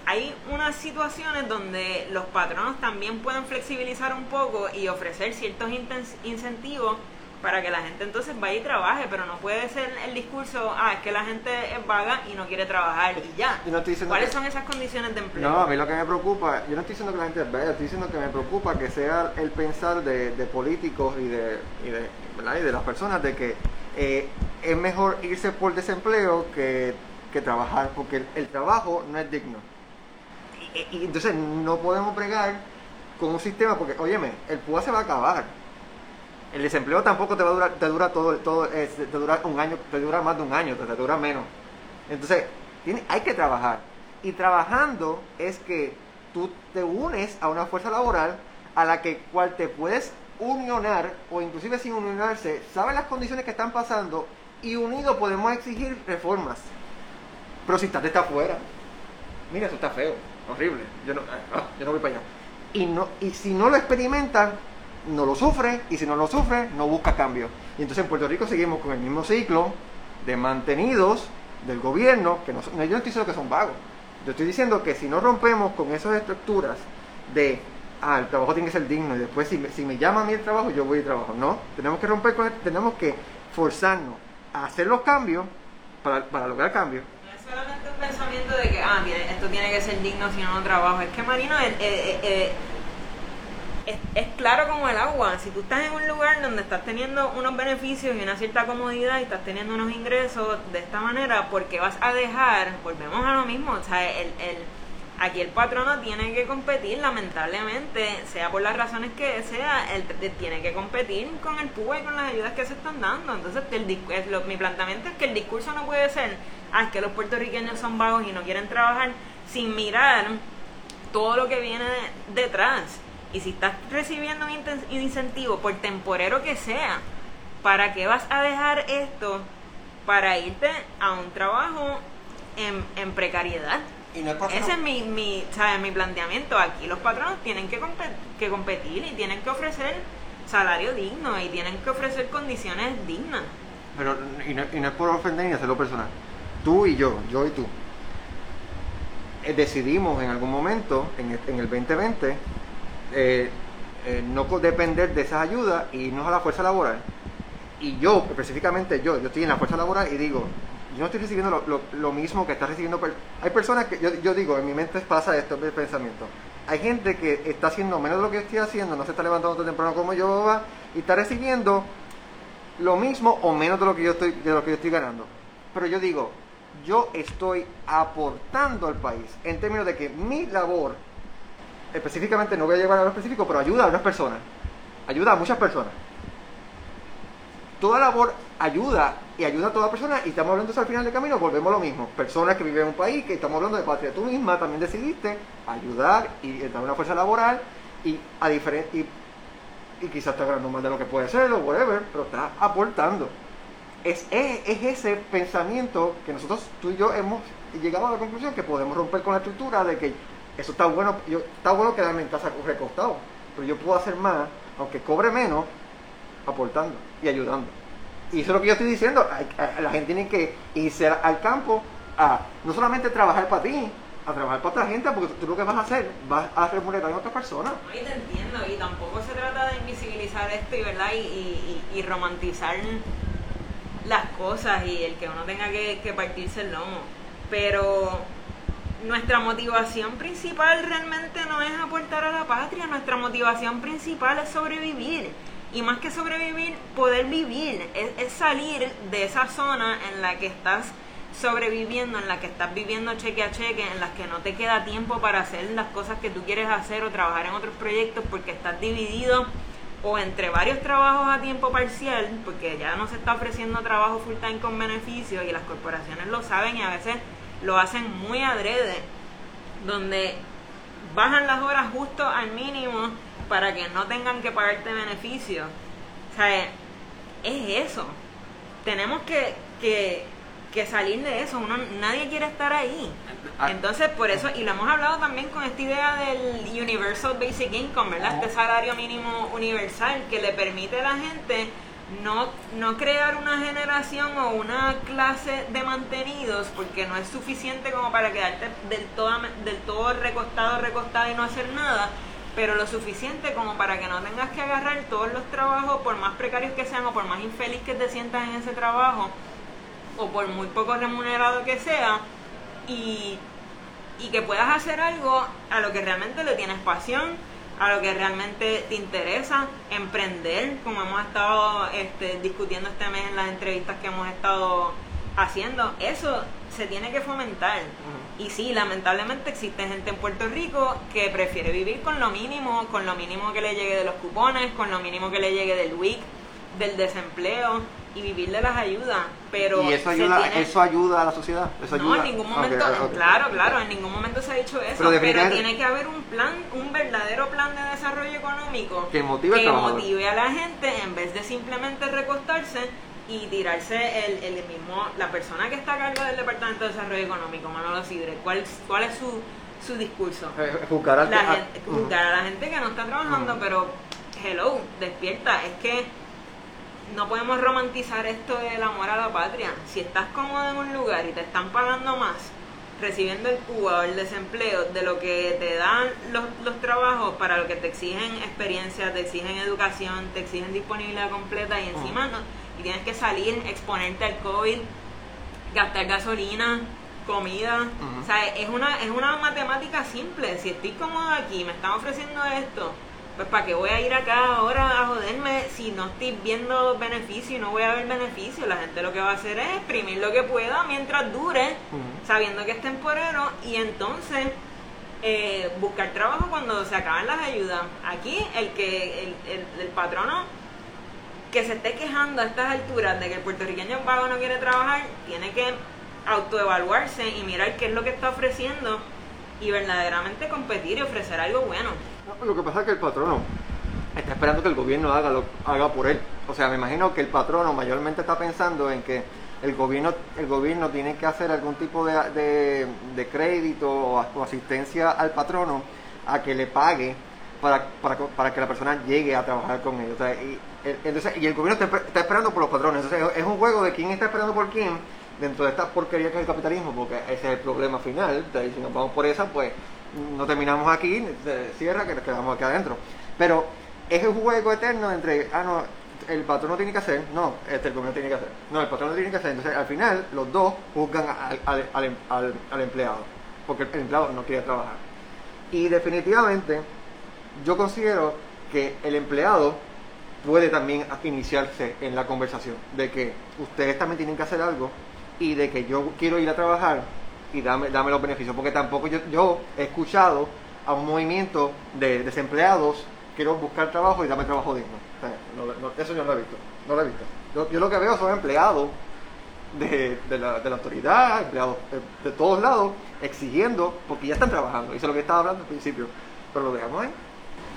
hay unas situaciones donde los patronos también pueden flexibilizar un poco y ofrecer ciertos incentivos para que la gente entonces vaya y trabaje, pero no puede ser el discurso, ah, es que la gente es vaga y no quiere trabajar y ya. No estoy ¿Cuáles que- son esas condiciones de empleo? No, a mí lo que me preocupa, yo no estoy diciendo que la gente es bella, estoy diciendo que me preocupa que sea el pensar de, de políticos y de, y, de, ¿verdad? y de las personas de que eh, es mejor irse por desempleo que, que trabajar, porque el, el trabajo no es digno. Y entonces no podemos bregar con un sistema, porque, óyeme, el PUA se va a acabar. El desempleo tampoco te va a durar, te dura todo, todo te dura un año, te dura más de un año, te, dura menos. Entonces, hay que trabajar. Y trabajando es que tú te unes a una fuerza laboral a la que cual te puedes unionar o inclusive sin unionarse, sabes las condiciones que están pasando y unidos podemos exigir reformas. Pero si estás de esta afuera, mira, eso está feo, horrible, yo no, ah, yo no voy para allá. Y, no, y si no lo experimentan, no lo sufre, y si no lo sufre, no busca cambio. Y entonces en Puerto Rico seguimos con el mismo ciclo de mantenidos del gobierno, que no, yo no estoy diciendo que son vagos, yo estoy diciendo que si no rompemos con esas estructuras de, ah, el trabajo tiene que ser digno, y después si me, si me llama a mí el trabajo, yo voy y trabajo. No, tenemos que romper con, tenemos que forzarnos a hacer los cambios para, lograr cambios. Solamente un pensamiento de que, ah, esto tiene que ser digno si no, no trabajo. Es que, Marino, eh, eh, eh, es, claro como el agua. Si tú estás en un lugar donde estás teniendo unos beneficios y una cierta comodidad y estás teniendo unos ingresos de esta manera, porque vas a dejar, volvemos a lo mismo, o sea, el, el, aquí el patrono tiene que competir, lamentablemente, sea por las razones que sea, él tiene que competir con el PUA y con las ayudas que se están dando. Entonces, el, es mi planteamiento es que el discurso no puede ser, ah, es que los puertorriqueños son vagos y no quieren trabajar, sin mirar todo lo que viene de- detrás. Y si estás recibiendo un incentivo, por temporero que sea, ¿para qué vas a dejar esto para irte a un trabajo en, en precariedad? Y no es por Ese es mi, mi, ¿sabes? mi planteamiento. Aquí los patronos tienen que, compe- que competir y tienen que ofrecer salario digno y tienen que ofrecer condiciones dignas. Pero, y no, y no es por ofender ni hacerlo personal. Tú y yo, yo y tú, eh, decidimos en algún momento, en el, en el 2020, eh, eh, no depender de esas ayudas y irnos a la fuerza laboral. Y yo, específicamente yo, yo estoy en la fuerza laboral y digo, yo no estoy recibiendo lo, mismo que está recibiendo. Hay personas que, yo, yo digo, en mi mente pasa esto, el pensamiento. Hay gente que está haciendo menos de lo que estoy haciendo, no se está levantando tan temprano como yo, va, y está recibiendo lo mismo o menos de lo que yo estoy, de lo que yo estoy ganando. Pero yo digo, yo estoy aportando al país en términos de que mi labor, específicamente no voy a llevar a lo específico, pero ayuda a unas personas, ayuda a muchas personas. Toda labor ayuda y ayuda a toda persona y estamos hablando eso al final del camino, volvemos a lo mismo. Personas que viven en un país, que estamos hablando de patria, tú misma también decidiste ayudar y dar una fuerza laboral y a diferen- y, quizás está ganando más de lo que puede ser o whatever, pero está aportando. Es, es ese pensamiento que nosotros, tú y yo, hemos llegado a la conclusión que podemos romper con la estructura de que eso está bueno, yo, está bueno quedarme en casa recostado, pero yo puedo hacer más, aunque cobre menos, aportando y ayudando. Y eso es lo que yo estoy diciendo, la gente tiene que irse al- campo a no solamente trabajar para ti, a trabajar para otra gente, porque tú lo que vas a hacer, vas a remunerar a otra persona. No, y te entiendo, y tampoco se trata de invisibilizar esto y, ¿verdad? y- y- y romantizar las cosas y el que uno tenga que, que partirse el lomo. Pero nuestra motivación principal realmente no es aportar a la patria, nuestra motivación principal es sobrevivir. Y más que sobrevivir, poder vivir, es, salir de esa zona en la que estás sobreviviendo, en la que estás viviendo cheque a cheque, en las que no te queda tiempo para hacer las cosas que tú quieres hacer o trabajar en otros proyectos porque estás dividido o entre varios trabajos a tiempo parcial, porque ya no se está ofreciendo trabajo full time con beneficios y las corporaciones lo saben y a veces lo hacen muy adrede, donde bajan las horas justo al mínimo para que no tengan que pagarte beneficios. O sea, es eso. Tenemos que, que, que salir de eso. Uno, nadie quiere estar ahí. Ah. Entonces, por eso, y lo hemos hablado también con esta idea del Universal Basic Income, ¿verdad? Este salario mínimo universal que le permite a la gente no, no crear una generación o una clase de mantenidos porque no es suficiente como para quedarte del todo, del todo recostado, recostado y no hacer nada, pero lo suficiente como para que no tengas que agarrar todos los trabajos, por más precarios que sean o por más infeliz que te sientas en ese trabajo, o por muy poco remunerado que sea, y, y que puedas hacer algo a lo que realmente le tienes pasión, a lo que realmente te interesa, emprender, como hemos estado este, discutiendo este mes en las entrevistas que hemos estado haciendo, eso se tiene que fomentar. Y sí, lamentablemente existe gente en Puerto Rico que prefiere vivir con lo mínimo, con lo mínimo que le llegue de los cupones, con lo mínimo que le llegue del WIC, del desempleo y vivir de las ayudas. Pero y eso ayuda, tiene- eso ayuda a la sociedad. Eso no, ayuda. en ningún momento, claro, claro, en ningún momento se ha dicho eso, Pero tiene que haber un plan, un verdadero plan de desarrollo económico Que motive trabajador. motive a la gente en vez de simplemente recostarse y tirarse el, el mismo, la persona que está a cargo del Departamento de Desarrollo Económico, Manolo Sidre, ¿cuál, cuál es su, su discurso? Eh, juzgar al- la a- gente, a la gente que no está trabajando, pero hello, despierta, es que no podemos romantizar esto del amor a la patria. Si estás cómodo en un lugar y te están pagando más, recibiendo el CUA o el desempleo de lo que te dan los, los trabajos para lo que te exigen experiencia, te exigen educación, te exigen disponibilidad completa y encima no, y tienes que salir, exponerte al COVID, gastar gasolina, comida, o sea, es una, es una matemática simple. Si estoy cómodo aquí, me están ofreciendo esto, pues ¿para qué voy a ir acá ahora a joderme si no estoy viendo beneficio y no voy a ver beneficio? La gente lo que va a hacer es exprimir lo que pueda mientras dure, sabiendo que es temporero y entonces eh, buscar trabajo cuando se acaban las ayudas. Aquí el que el, el, el patrono que se esté quejando a estas alturas de que el puertorriqueño vago no quiere trabajar, tiene que autoevaluarse y mirar qué es lo que está ofreciendo y verdaderamente competir y ofrecer algo bueno. Lo que pasa es que el patrono está esperando que el gobierno haga lo haga por él. O sea, me imagino que el patrono mayormente está pensando en que el gobierno el gobierno tiene que hacer algún tipo de, de- crédito o, asistencia al patrono a que le pague para, para, para que la persona llegue a trabajar con sea, y, entonces, y el gobierno está, esper- está esperando por los patrones. Entonces, es un juego de quién está esperando por quién dentro de esta porquería que es el capitalismo, porque ese es el problema final. Y si nos vamos por esa, pues no terminamos aquí, se cierra, que nos quedamos aquí adentro. Pero es un juego eterno entre, ah, no, el patrón no tiene que hacer, no, este, el gobierno tiene que hacer, no, el patrón no tiene que hacer. Entonces, al final, los dos juzgan al, al- al- al- al empleado, porque el empleado no quiere trabajar. Y definitivamente, yo considero que el empleado puede también iniciarse en la conversación de que ustedes también tienen que hacer algo y de que yo quiero ir a trabajar y dame, dame los beneficios, porque tampoco yo, yo he escuchado a un movimiento de desempleados, quiero buscar trabajo y dame trabajo digno. Eso yo no lo he visto, no lo he visto. Yo, lo que veo son empleados de, de la, de la autoridad, empleados de, de todos lados, exigiendo, porque ya están trabajando, eso es lo que estaba hablando al principio, pero lo dejamos ahí,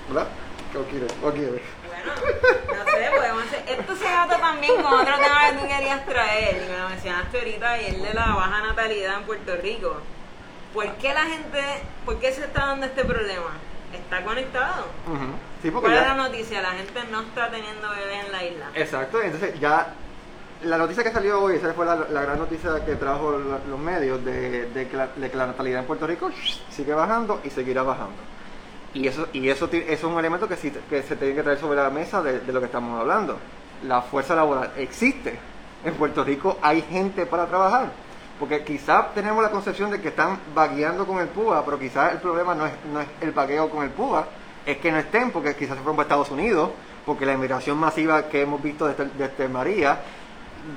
¿verdad? ¿Qué quiere? ¿Qué quiere? No sé, podemos hacer. Esto se ata también con otro tema que tú querías traer, y me lo mencionaste ahorita, y el de la baja natalidad en Puerto Rico. ¿Por qué la gente, por qué se está dando este problema? ¿Está conectado? Sí, porque ¿Cuál es la noticia? La gente no está teniendo bebés en la isla. Exacto, entonces ya la noticia que salió hoy, esa fue la, la gran noticia que trajo la- los medios de, de que la, de que la natalidad en Puerto Rico sigue bajando y seguirá bajando. Y eso, y eso, eso es un elemento que, sí, que se tiene que traer sobre la mesa de, lo que estamos hablando. La fuerza laboral existe. En Puerto Rico hay gente para trabajar. Porque quizás tenemos la concepción de que están vagueando con el PUA, pero quizás el problema no es, no es el vagueo con el PUA, es que no estén, porque quizás se fueron para Estados Unidos, porque la inmigración masiva que hemos visto desde, desde María,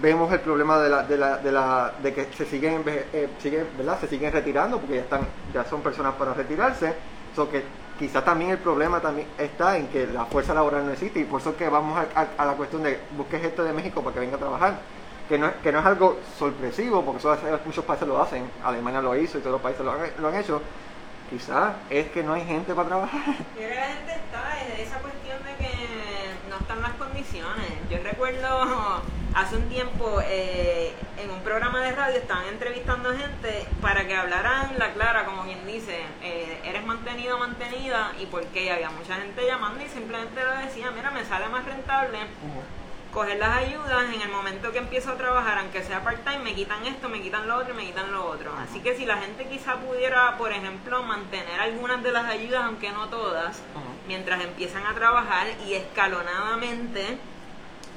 vemos el problema de la, de la, de la, de que se siguen, eh, siguen, ¿verdad? Se siguen retirando porque ya están, ya son personas para retirarse. So que quizás también el problema también está en que la fuerza laboral no existe y por eso que vamos a, la cuestión de busque gente de México para que venga a trabajar. Que no, es- que no es algo sorpresivo, porque eso muchos países lo hacen, Alemania lo hizo y todos los países lo han, lo han hecho. Quizás es que no hay gente para trabajar. Yo está en esa cuestión de que no están las condiciones. Yo recuerdo hace un tiempo eh, en un programa de radio estaban entrevistando gente para que hablaran la clara, como quien dice, eh, eres mantenido mantenida y por qué. Y había mucha gente llamando y simplemente lo decía, mira, me sale más rentable coger las ayudas en el momento que empiezo a trabajar, aunque sea part-time, me quitan esto, me quitan lo otro y me quitan lo otro. Así que si la gente quizá pudiera, por ejemplo, mantener algunas de las ayudas, aunque no todas, mientras empiezan a trabajar y escalonadamente,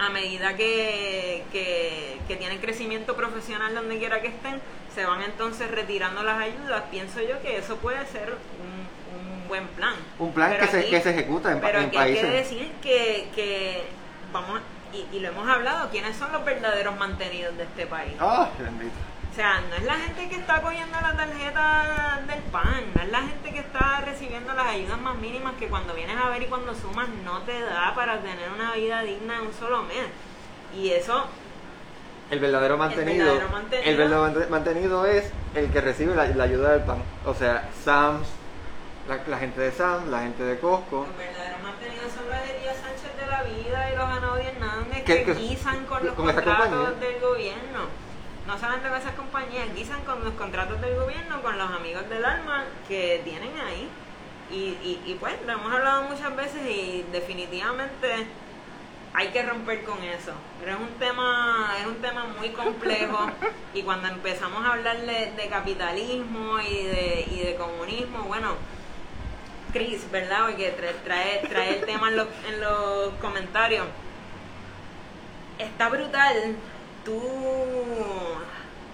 a medida que, que, que tienen crecimiento profesional donde quiera que estén, se van entonces retirando las ayudas, pienso yo que eso puede ser un, un buen plan. Un plan que, se, que se ejecuta en, pero en aquí hay que países. decir que, que vamos, y, y lo hemos hablado, ¿quiénes son los verdaderos mantenidos de este país? Ah, bendito. O sea, no es la gente que está cogiendo la tarjeta del pan, no es la gente que está recibiendo las ayudas más mínimas que cuando vienes a ver y cuando sumas no te da para tener una vida digna en un solo mes. Y eso, El verdadero mantenido, el verdadero verdadero, mantenido. es el que recibe la, la ayuda del pan. O sea, Sam's, la, la gente de Sam's, la gente de Costco. los verdaderos mantenidos son los Elías Sánchez de la vida y los Anaudi Hernández ¿Qué- que qué- guisan con los contratos del gobierno. No solamente con esas compañías, guisan con los contratos del gobierno, con los amigos del alma que tienen ahí. Y, y, y pues, lo hemos hablado muchas veces y definitivamente hay que romper con eso. Pero es un tema, es un tema muy complejo y cuando empezamos a hablar de, de capitalismo y de, y de comunismo, bueno, Chris, ¿verdad? Porque trae, trae, trae el tema en los, en los comentarios. Está brutal tú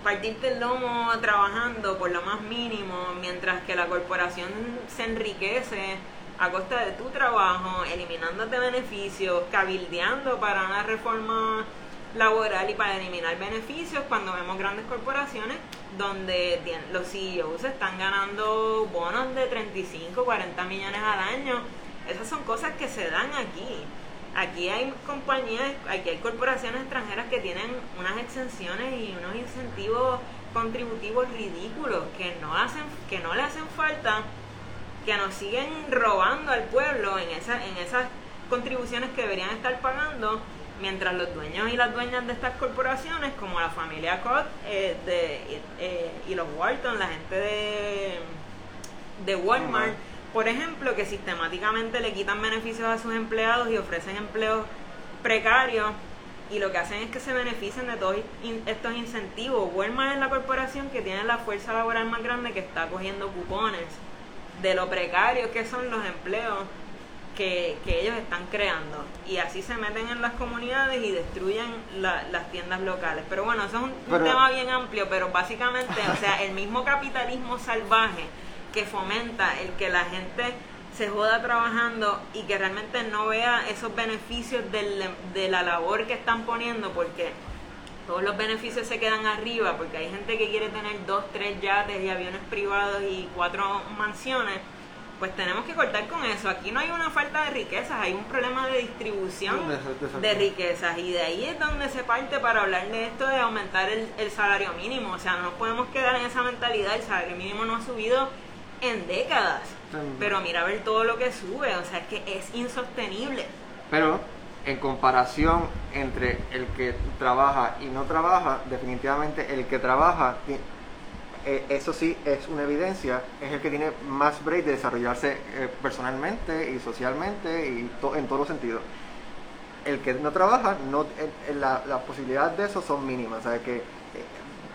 partirte el lomo trabajando por lo más mínimo mientras que la corporación se enriquece a costa de tu trabajo, eliminándote beneficios, cabildeando para una reforma laboral y para eliminar beneficios cuando vemos grandes corporaciones donde los CEOs están ganando bonos de 35, 40 millones al año. Esas son cosas que se dan aquí. Aquí hay compañías, aquí hay corporaciones extranjeras que tienen unas exenciones y unos incentivos contributivos ridículos que no hacen, que no le hacen falta, que nos siguen robando al pueblo en esa, en esas contribuciones que deberían estar pagando, mientras los dueños y las dueñas de estas corporaciones, como la familia Koch eh, de, eh, y los Walton, la gente de, de Walmart, por ejemplo, que sistemáticamente le quitan beneficios a sus empleados y ofrecen empleos precarios y lo que hacen es que se beneficien de todos estos incentivos. Walmart es la corporación que tiene la fuerza laboral más grande que está cogiendo cupones de lo precarios que son los empleos que, que ellos están creando. Y así se meten en las comunidades y destruyen la- las tiendas locales. Pero bueno, eso es un, un tema bien amplio, pero básicamente, o sea, el mismo capitalismo salvaje que fomenta el que la gente se joda trabajando y que realmente no vea esos beneficios del- de la labor que están poniendo, porque todos los beneficios se quedan arriba, porque hay gente que quiere tener dos, tres yates y aviones privados y cuatro mansiones, pues tenemos que cortar con eso. Aquí no hay una falta de riquezas, hay un problema de distribución De- riquezas y de ahí es donde se parte para hablar de esto de aumentar el, el salario mínimo. O sea, no nos podemos quedar en esa mentalidad, el salario mínimo no ha subido en décadas. Pero mira a ver todo lo que sube, o sea, es que es insostenible. Pero en comparación entre el que trabaja y no trabaja, definitivamente el que trabaja, eh, eso sí es una evidencia, es el que tiene más break de desarrollarse eh, personalmente y socialmente y to- en todos los sentidos. El que no trabaja, no, la, las posibilidades de eso son mínimas. O sea, que eh,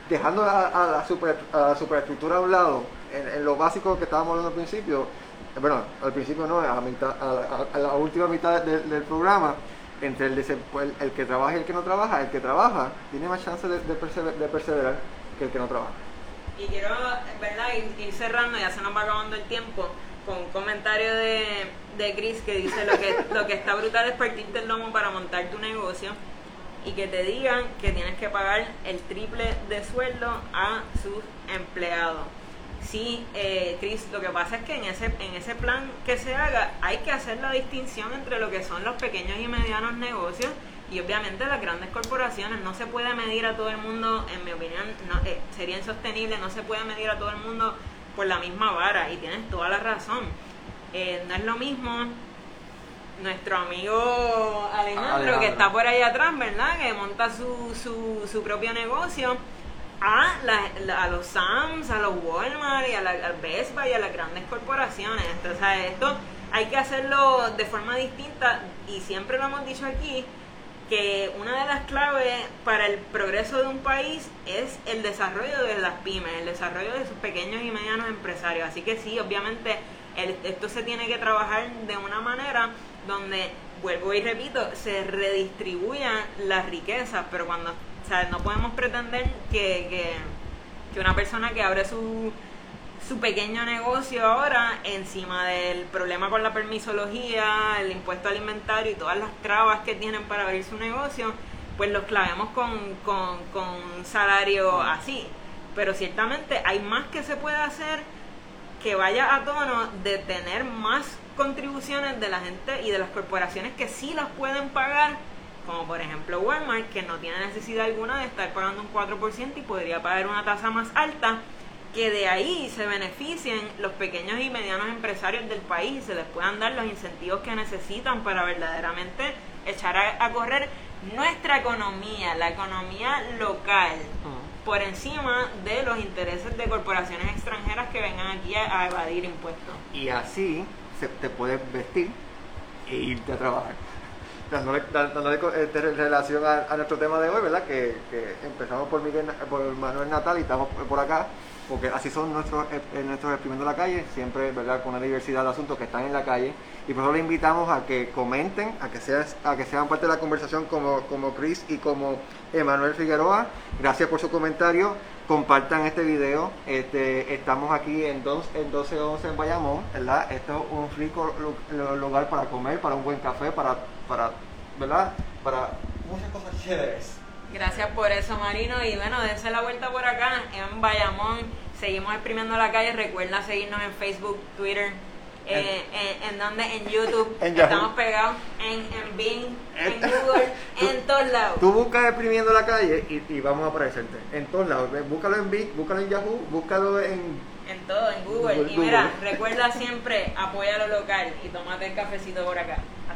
dejando a, a la, super, a la superestructura a un lado, en, en lo básico que estábamos hablando al principio, eh, bueno, al principio no, a mitad- a la- última mitad del, programa, entre el, el, el que trabaja y el que no trabaja, el que trabaja tiene más chance de, de persever- de perseverar que el que no trabaja. Y quiero, ¿verdad? Ir, ir cerrando, ya se nos va acabando el tiempo, con un comentario de, de Chris que dice lo que, lo que está brutal es partirte el lomo para montar tu negocio y que te digan que tienes que pagar el triple de sueldo a sus empleados. Sí, eh, Chris, lo que pasa es que en ese, en ese plan que se haga hay que hacer la distinción entre lo que son los pequeños y medianos negocios y obviamente las grandes corporaciones. No se puede medir a todo el mundo, en mi opinión, no, eh, sería insostenible, no se puede medir a todo el mundo por la misma vara y tienes toda la razón. Eh, no es lo mismo nuestro amigo Alejandro, Alejandro. que está por ahí atrás, ¿verdad? Que monta su, su, su propio negocio a, la- a los Sams, a los Walmart y a la Best Buy y a las grandes corporaciones. Entonces, esto hay que hacerlo de forma distinta y siempre lo hemos dicho aquí que una de las claves para el progreso de un país es el desarrollo de las pymes, el desarrollo de sus pequeños y medianos empresarios. Así que sí, obviamente el- esto se tiene que trabajar de una manera donde, vuelvo y repito, se redistribuyan las riquezas, pero cuando, sea, no podemos pretender que, que, que una persona que abre su, su pequeño negocio ahora encima del problema con la permisología, el impuesto alimentario y todas las trabas que tienen para abrir su negocio, pues los clavemos con, con, con un salario así. Pero ciertamente hay más que se puede hacer que vaya a tono de tener más contribuciones de la gente y de las corporaciones que sí las pueden pagar, como por ejemplo Walmart, que no tiene necesidad alguna de estar pagando un 4% y podría pagar una tasa más alta, que de ahí se beneficien los pequeños y medianos empresarios del país y se les puedan dar los incentivos que necesitan para verdaderamente echar a, a correr nuestra economía, la economía local por encima de los intereses de corporaciones extranjeras que vengan aquí a, a evadir impuestos. Y así se, te puedes vestir e irte a trabajar. Dándole, este, relación a, nuestro tema de hoy, ¿verdad? Que, empezamos por, Miguel, por Manuel Natal y estamos por acá, porque así son nuestros, eh, eh, nuestros exprimiendo la calle, siempre, ¿verdad? Con una diversidad de asuntos que están en la calle. Y por eso le invitamos a que comenten, a que, seas, a que sean parte de la conversación como, como Chris y como Emanuel Figueroa. Gracias por su comentario. Compartan este video. Este, estamos aquí en, dos, en 1211 en Bayamón, ¿verdad? Esto es un rico lu- lu- lugar para comer, para un buen café, para, para ¿verdad? Para muchas cosas chéveres. Gracias por eso, Marino. Y bueno, dense la vuelta por acá en Bayamón. Seguimos exprimiendo la calle. Recuerda seguirnos en Facebook, Twitter. eh, en, en donde en YouTube En Yahoo. estamos pegados en, en Bing, en En- Google, Tú- en todos lados. Tú buscas exprimiendo la calle y, y vamos a aparecerte en todos lados. Búscalo en Bing, búscalo en Yahoo, búscalo en En todo, en Google. Google, y mira, Google. recuerda siempre apoya lo local y tómate el cafecito por acá.